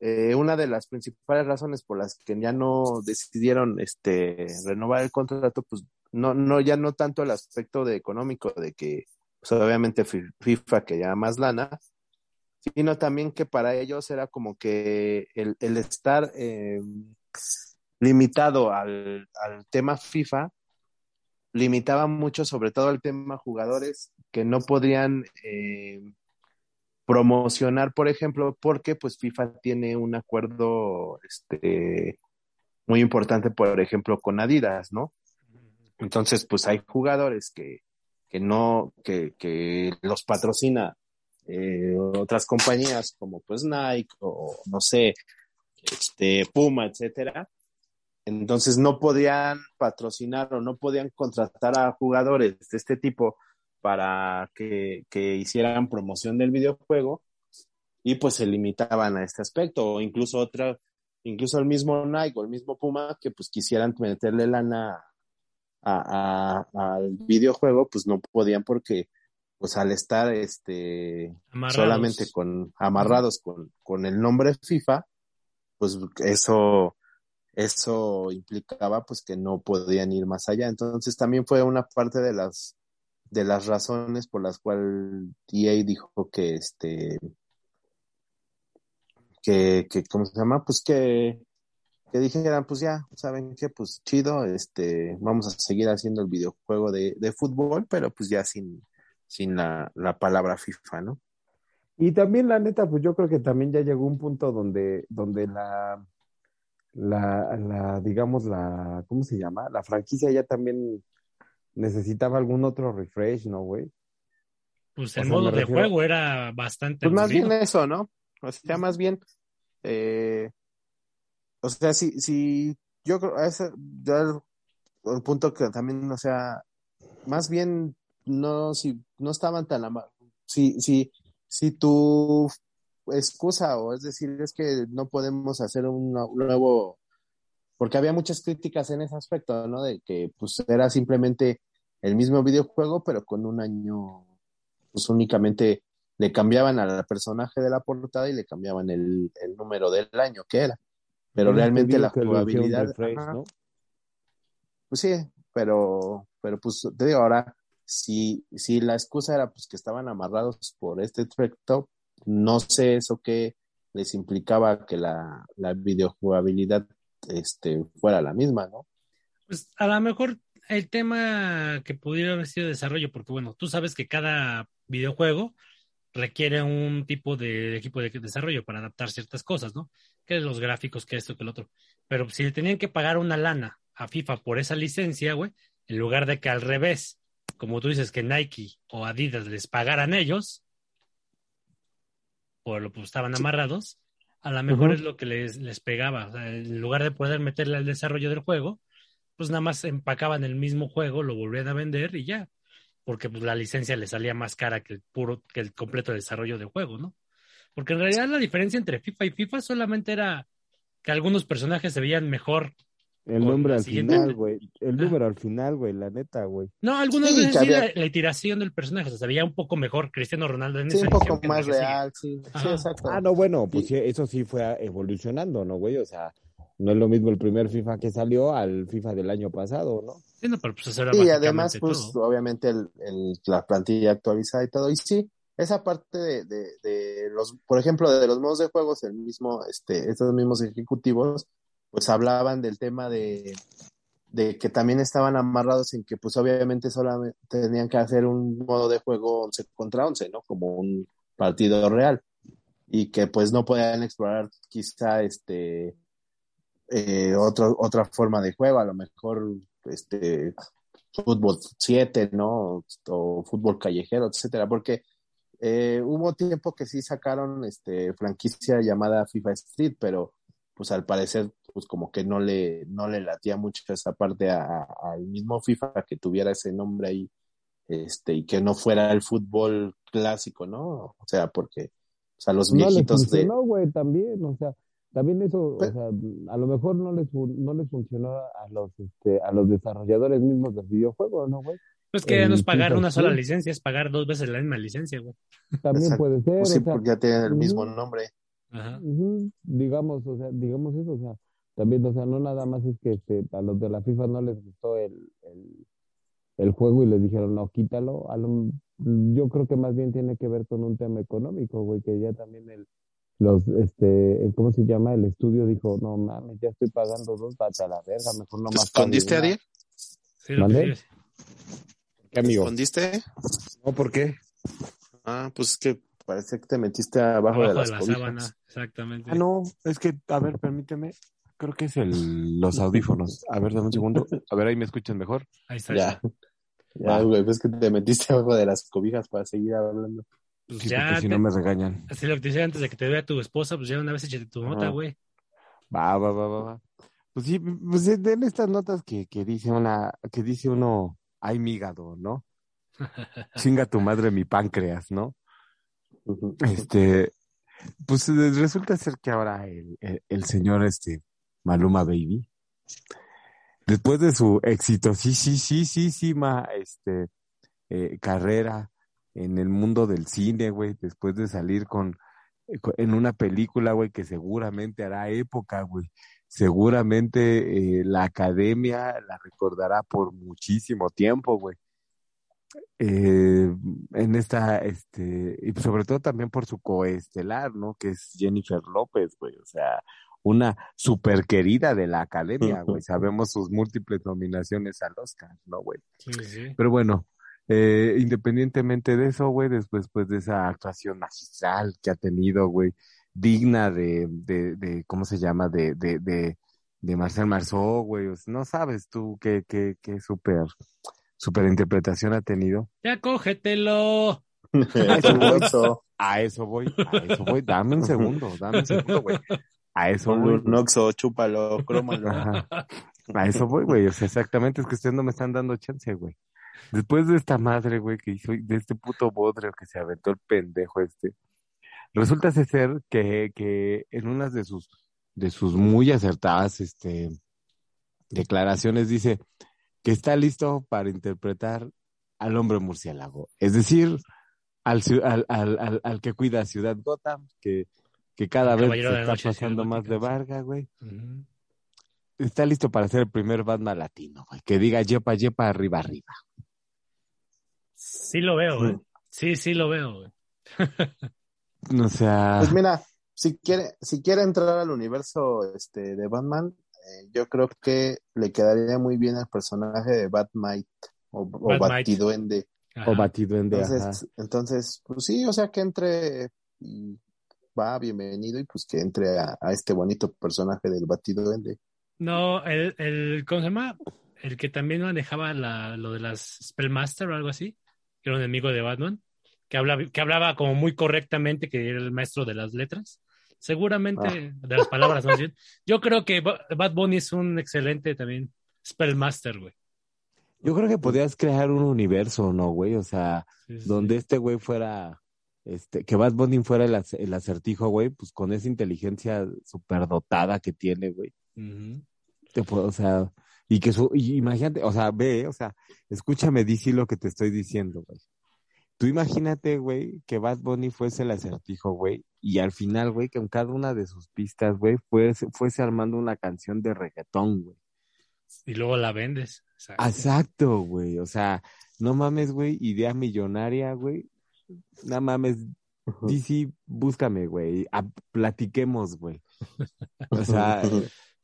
eh, una de las principales razones por las que ya no decidieron este, renovar el contrato, pues, no, no, ya no tanto el aspecto de económico, de que, pues, obviamente Fi- FIFA quería más lana, sino también que para ellos era como que el, el estar eh, limitado al, al tema FIFA, limitaba mucho, sobre todo el tema jugadores que no podrían eh, promocionar, por ejemplo, porque pues FIFA tiene un acuerdo este, muy importante, por ejemplo, con Adidas, ¿no? Entonces, pues hay jugadores que, que no, que, que los patrocina eh, otras compañías como pues Nike o no sé, este, Puma, etcétera. Entonces no podían patrocinar o no podían contratar a jugadores de este tipo para que, que hicieran promoción del videojuego y pues se limitaban a este aspecto o incluso otra incluso el mismo Nike o el mismo Puma que pues quisieran meterle lana a, a- al videojuego pues no podían porque pues al estar este Amarrados. solamente con amarrados con, con el nombre FIFA pues eso eso implicaba pues que no podían ir más allá entonces también fue una parte de las de las razones por las cuales EA dijo que este que, que ¿cómo se llama? Pues que, que dijeran, pues ya, ¿saben qué? Pues chido, este, vamos a seguir haciendo el videojuego de, de fútbol, pero pues ya sin, sin la, la palabra FIFA, ¿no? Y también, la neta, pues yo creo que también ya llegó un punto donde, donde la, la, la, digamos, la, ¿cómo se llama? La franquicia ya también necesitaba algún otro refresh, ¿no, güey? Pues O el sea, modo de refiero- juego era bastante Pues más bien eso, ¿no? O sea, más bien, eh, o sea, si, si yo creo, ese, ya el, el punto que también, o sea, más bien, no, si no estaban tan ama- si, si, si tu excusa, o es decir, es que no podemos hacer un nu- nuevo, porque había muchas críticas en ese aspecto, ¿no? De que pues era simplemente el mismo videojuego, pero con un año, pues únicamente le cambiaban al personaje de la portada y le cambiaban el, el número del año que era. Pero realmente la jugabilidad, pues sí, pero, pero pues te digo ahora, si, si la excusa era pues que estaban amarrados por este aspecto, no sé eso que les implicaba que la, la videojugabilidad este, fuera la misma, ¿no? Pues a lo mejor el tema que pudiera haber sido desarrollo, porque bueno, tú sabes que cada videojuego requiere un tipo de equipo de desarrollo para adaptar ciertas cosas, ¿no? Que los gráficos, que esto, que el otro. Pero si le tenían que pagar una lana a FIFA por esa licencia, güey, en lugar de que al revés, como tú dices, que Nike o Adidas les pagaran ellos, por lo que estaban amarrados, a lo mejor es lo que les, les pegaba. O sea, en lugar de poder meterle al desarrollo del juego, pues nada más empacaban el mismo juego, lo volvían a vender y ya. Porque pues, la licencia le salía más cara que el puro, que el completo desarrollo del juego, ¿no? Porque en realidad la diferencia entre FIFA y FIFA solamente era que algunos personajes se veían mejor. El nombre al final, güey. El Ah. número al final, güey, la neta, güey. No, algunas Sí, veces sí la, la iteración del personaje o sea, se veía un poco mejor Cristiano Ronaldo en Sí, esa un poco más real, sí, sí, exacto. Ah, no, bueno, pues eso sí fue evolucionando, ¿no, güey? O sea, no es lo mismo el primer FIFA que salió al FIFA del año pasado, ¿no? Sí, no, pero pues eso era Y además, pues todo. obviamente el, el- la plantilla actualizada y todo. Y sí, esa parte de, de, los, por ejemplo, de los modos de juegos, el mismo, este, estos mismos ejecutivos, pues hablaban del tema de, de que también estaban amarrados en que pues obviamente solamente tenían que hacer un modo de juego 11 contra 11, ¿no? Como un partido real. Y que pues no podían explorar quizá este eh, otro, otra forma de juego, a lo mejor este fútbol 7, ¿no? O fútbol callejero, etcétera, porque eh, hubo tiempo que sí sacaron este franquicia llamada FIFA Street, pero pues al parecer pues como que no le no le latía mucho esa parte al mismo FIFA que tuviera ese nombre ahí este y que no fuera el fútbol clásico, ¿no? O sea, porque o sea, los No les viejitos de funcionó, güey, también, o sea, también eso, o sea, a lo mejor no les no les funcionó a los este a los desarrolladores mismos del videojuego, ¿no, güey? Pues que ya no es pagar una sola licencia, es pagar dos veces la misma licencia, güey. También puede ser, pues sí, o sea, porque ya tienen el mismo nombre. Ajá. Digamos, o sea, digamos eso, o sea, también, o sea, no nada más es que este, a los de la FIFA no les gustó el, el, el juego y les dijeron, no, quítalo. A lo- yo creo que más bien tiene que ver con un tema económico, güey, que ya también el, los, este, el- ¿cómo se llama? El estudio dijo, no mames, ya estoy pagando dos, vete a la verga, mejor no ¿Te más escondiste, una". Adi? Sí, lo. ¿Qué, ¿Te amigo? escondiste? No, ¿por qué? Ah, pues es que parece que te metiste abajo, Abajo de de las la cobijas. sábana, exactamente. Ah, no, es que, a ver, permíteme. Creo que es el, los audífonos. A ver, dame un segundo. A ver, ahí me escuchan mejor. Ahí está. Ya. ya. Güey, ves que te metiste abajo de las cobijas para seguir hablando. Pues Sí, ya, si no me regañan. así lo que te decía antes de que te vea tu esposa, pues ya una vez échate tu nota, güey. Va, va, va, va, va. Pues sí, pues en estas notas que, que dice una, que dice uno, ay, mi hígado, ¿no? Chinga tu madre mi páncreas, ¿no? Este, pues eh, resulta ser que ahora el, el, el señor, este, Maluma Baby, después de su exitosísima, este, eh, carrera en el mundo del cine, güey, después de salir con, eh, en una película, güey, que seguramente hará época, güey. Seguramente eh, la academia la recordará por muchísimo tiempo, güey. Eh, en esta, este, y sobre todo también por su coestelar, ¿no? Que es Jennifer López, güey. O sea, una super querida de la academia, güey. Sabemos sus múltiples nominaciones al Oscar, ¿no, güey? Sí, sí. Pero bueno, eh, independientemente de eso, güey, después pues, de esa actuación magistral que ha tenido, güey, digna de, de, de ¿cómo se llama? De, de, de, de Marcel Marceau, güey. O sea, no sabes tú qué, qué, qué súper, súper interpretación ha tenido. Ya cógetelo. Eso. A eso voy, a eso voy. Dame un segundo, dame un segundo, güey. A eso voy. un oxo, chúpalo, crómalo. Ajá. A eso voy, güey. O sea, exactamente, es que ustedes no me están dando chance, güey. Después de esta madre, güey, que hizo, de este puto bodrio que se aventó el pendejo este, resulta ser que, que en unas de sus, de sus muy acertadas, este, declaraciones dice que está listo para interpretar al hombre murciélago. Es decir, al, al, al, al, al que cuida Ciudad Gotham, que, que cada vez se está pasando más de varga, güey está listo para ser el primer Batman latino, güey. Que diga yepa, yepa, arriba, arriba. Sí lo veo, güey. Sí, sí lo veo, güey. O sea, Pues mira, si quiere, si quiere entrar al universo este, de Batman, eh, yo creo que le quedaría muy bien el personaje de Batmite o. Batiduende. Ajá. o batido en de ajá. Entonces, entonces, pues sí, o sea, que entre y va, bienvenido, y pues que entre a, a este bonito personaje del Batiduende. No, el, el, ¿cómo se llama? El que también manejaba la, lo de las Spellmaster o algo así, que era un enemigo de Batman, que hablaba, que hablaba como muy correctamente, que era el maestro de las letras. Seguramente, de las palabras más bien. Yo creo que Ba- Bad Bunny es un excelente también Spellmaster, güey. Yo creo que podías crear un universo, ¿no, güey? O sea, Sí, sí, donde este güey fuera, este, que Bad Bunny fuera el, ac- el acertijo, güey, pues con esa inteligencia superdotada que tiene, güey. Te puedo, o sea, y que su, y imagínate, o sea, ve, o sea, escúchame, dice lo que te estoy diciendo, güey. Tú imagínate, güey, que Bad Bunny fuese el acertijo, güey, y al final, güey, que en cada una de sus pistas, güey, fuese, fuese armando una canción de reggaetón, güey. Y luego la vendes. Exacto. Exacto, güey, o sea, no mames, güey, idea millonaria, güey. No mames, DC, búscame, güey, a- platiquemos, güey. O sea,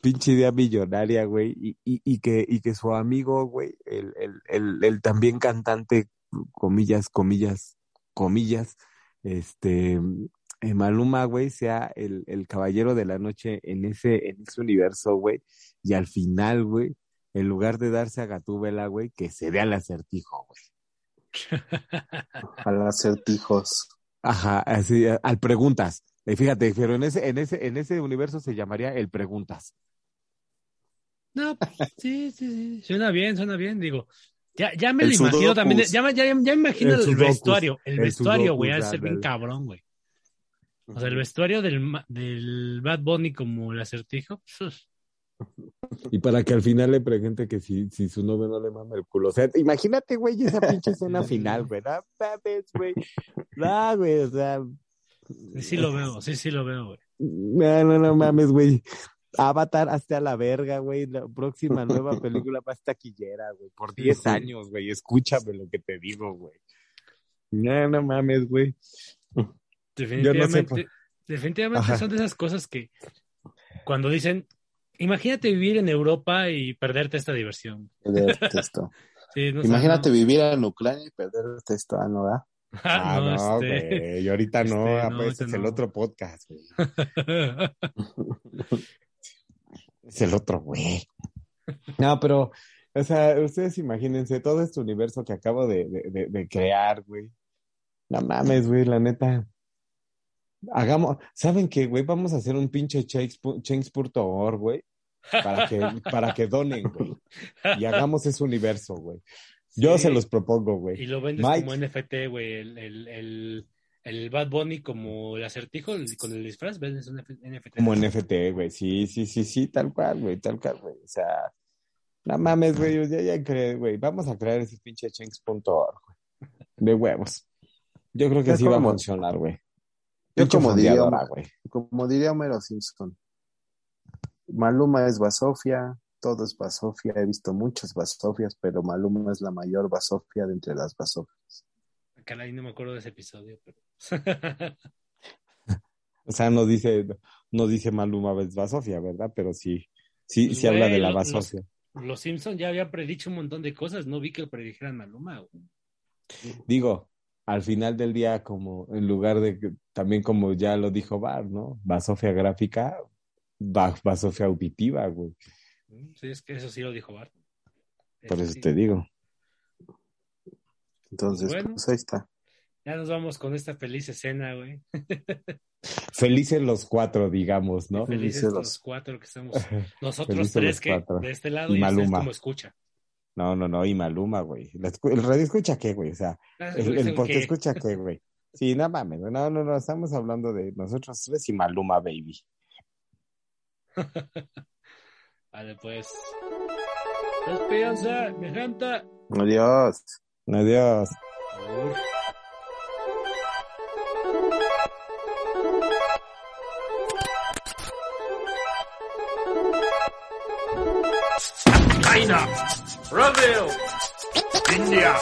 pinche idea millonaria, güey, y, y, y que, y que su amigo, güey, el, el, el, el también cantante, comillas, comillas, comillas, este, eh, Maluma, güey, sea el, el caballero de la noche en ese, en ese universo, güey, y al final, güey, en lugar de darse a Gatúbela, güey, que se dé al acertijo, güey. Al acertijos. Ajá, así, al preguntas. Eh, fíjate, pero en ese, en ese, en ese universo se llamaría el preguntas. No, pues, sí, sí, sí. Suena bien, suena bien. Digo, ya, ya me El lo imagino también. Ya, me- ya, ya me imagino El vestuario. El, El vestuario, güey, ha de ser bien cabrón, güey. O sea, el vestuario del, del Bad Bunny como el acertijo. sus. Y para que al final le pregunte que si, si su novio no le mama el culo. O sea, imagínate, güey, esa pinche escena final, güey. No mames, güey. No, güey, o sea. Sí, sí lo veo, sí, sí lo veo, güey. No, no, no mames, güey. Avatar hasta la verga, güey. La próxima nueva película va a estar taquillera, güey. Por 10 Ujú. años, güey. Escúchame lo que te digo, güey. No, no mames, güey. Definitivamente, definitivamente Ajá. son de esas cosas que cuando dicen, imagínate vivir en Europa y perderte esta diversión. Perderte esto. Sí, no Imagínate no. vivir en Ucrania y perderte esto, ah, ¿no? ¿verdad? Ah, no, este. güey. Y ahorita no, este, ah, no, pues, ahorita es el no. otro podcast, güey. Es el otro, güey. No, pero, o sea, ustedes imagínense todo este universo que acabo de, de, de- de crear, güey. No mames, güey, la neta. Hagamos, ¿saben qué, güey? Vamos a hacer un pinche change- change.org, güey. Para que, para que donen, güey. Y hagamos ese universo, güey. Yo Sí. se los propongo, güey. Y lo vendes Mike. como NFT, güey. El, el, el, el Bad Bunny como el acertijo con el disfraz, vendes un NFT. Como NFT, güey. Sí, sí, sí, sí, tal cual, güey, tal cual, güey. O sea, no mames, güey. Ya, ya creé, güey. Vamos a crear ese pinche change.org, güey. De huevos. Yo creo que Yo sí va a funcionar, güey. Yo como diría, güey. como diría Homero Simpson, Maluma es Basofia, todo es Basofia, he visto muchas Basofias, pero Maluma es la mayor Basofia de entre las Basofias. Caray, no me acuerdo de ese episodio, pero. O sea, no dice, no dice Maluma Basofia, ¿verdad? Pero sí, sí, Pues, sí habla de la lo- Basofia. Los Simpsons ya habían predicho un montón de cosas, no vi que predijeran Maluma. güey. Digo, al final del día, como en lugar de, que- también como ya lo dijo Bar, ¿no? Basofia gráfica, ba- Basofia auditiva, güey. Sí, es que eso sí lo dijo Bart. Por eso sí. te digo. Entonces, Bueno. pues ahí está. Ya nos vamos con esta feliz escena, güey. Felices los cuatro, digamos, ¿no? Felices Felices los cuatro que estamos. Nosotros Felices tres los que cuatro. de este lado Y y, ustedes Maluma. como escucha. No, no, no, y Maluma, güey. ¿El radio escucha qué, güey? O sea, Ah, el, el escucha qué, güey. Sí, no mames, güey. no, no, no, estamos hablando de nosotros tres y Maluma, baby. Vale, pues. Despídense, mi gente. Adiós. Adiós. Uf. Brazil, India,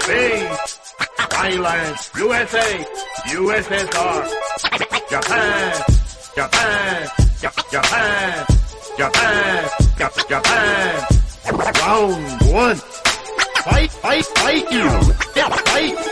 Spain, Thailand, USA, USSR, Japan, Japan, Ja- Japan, Japan, Ja- Japan. Round one. Fight, fight, fight you. Fight.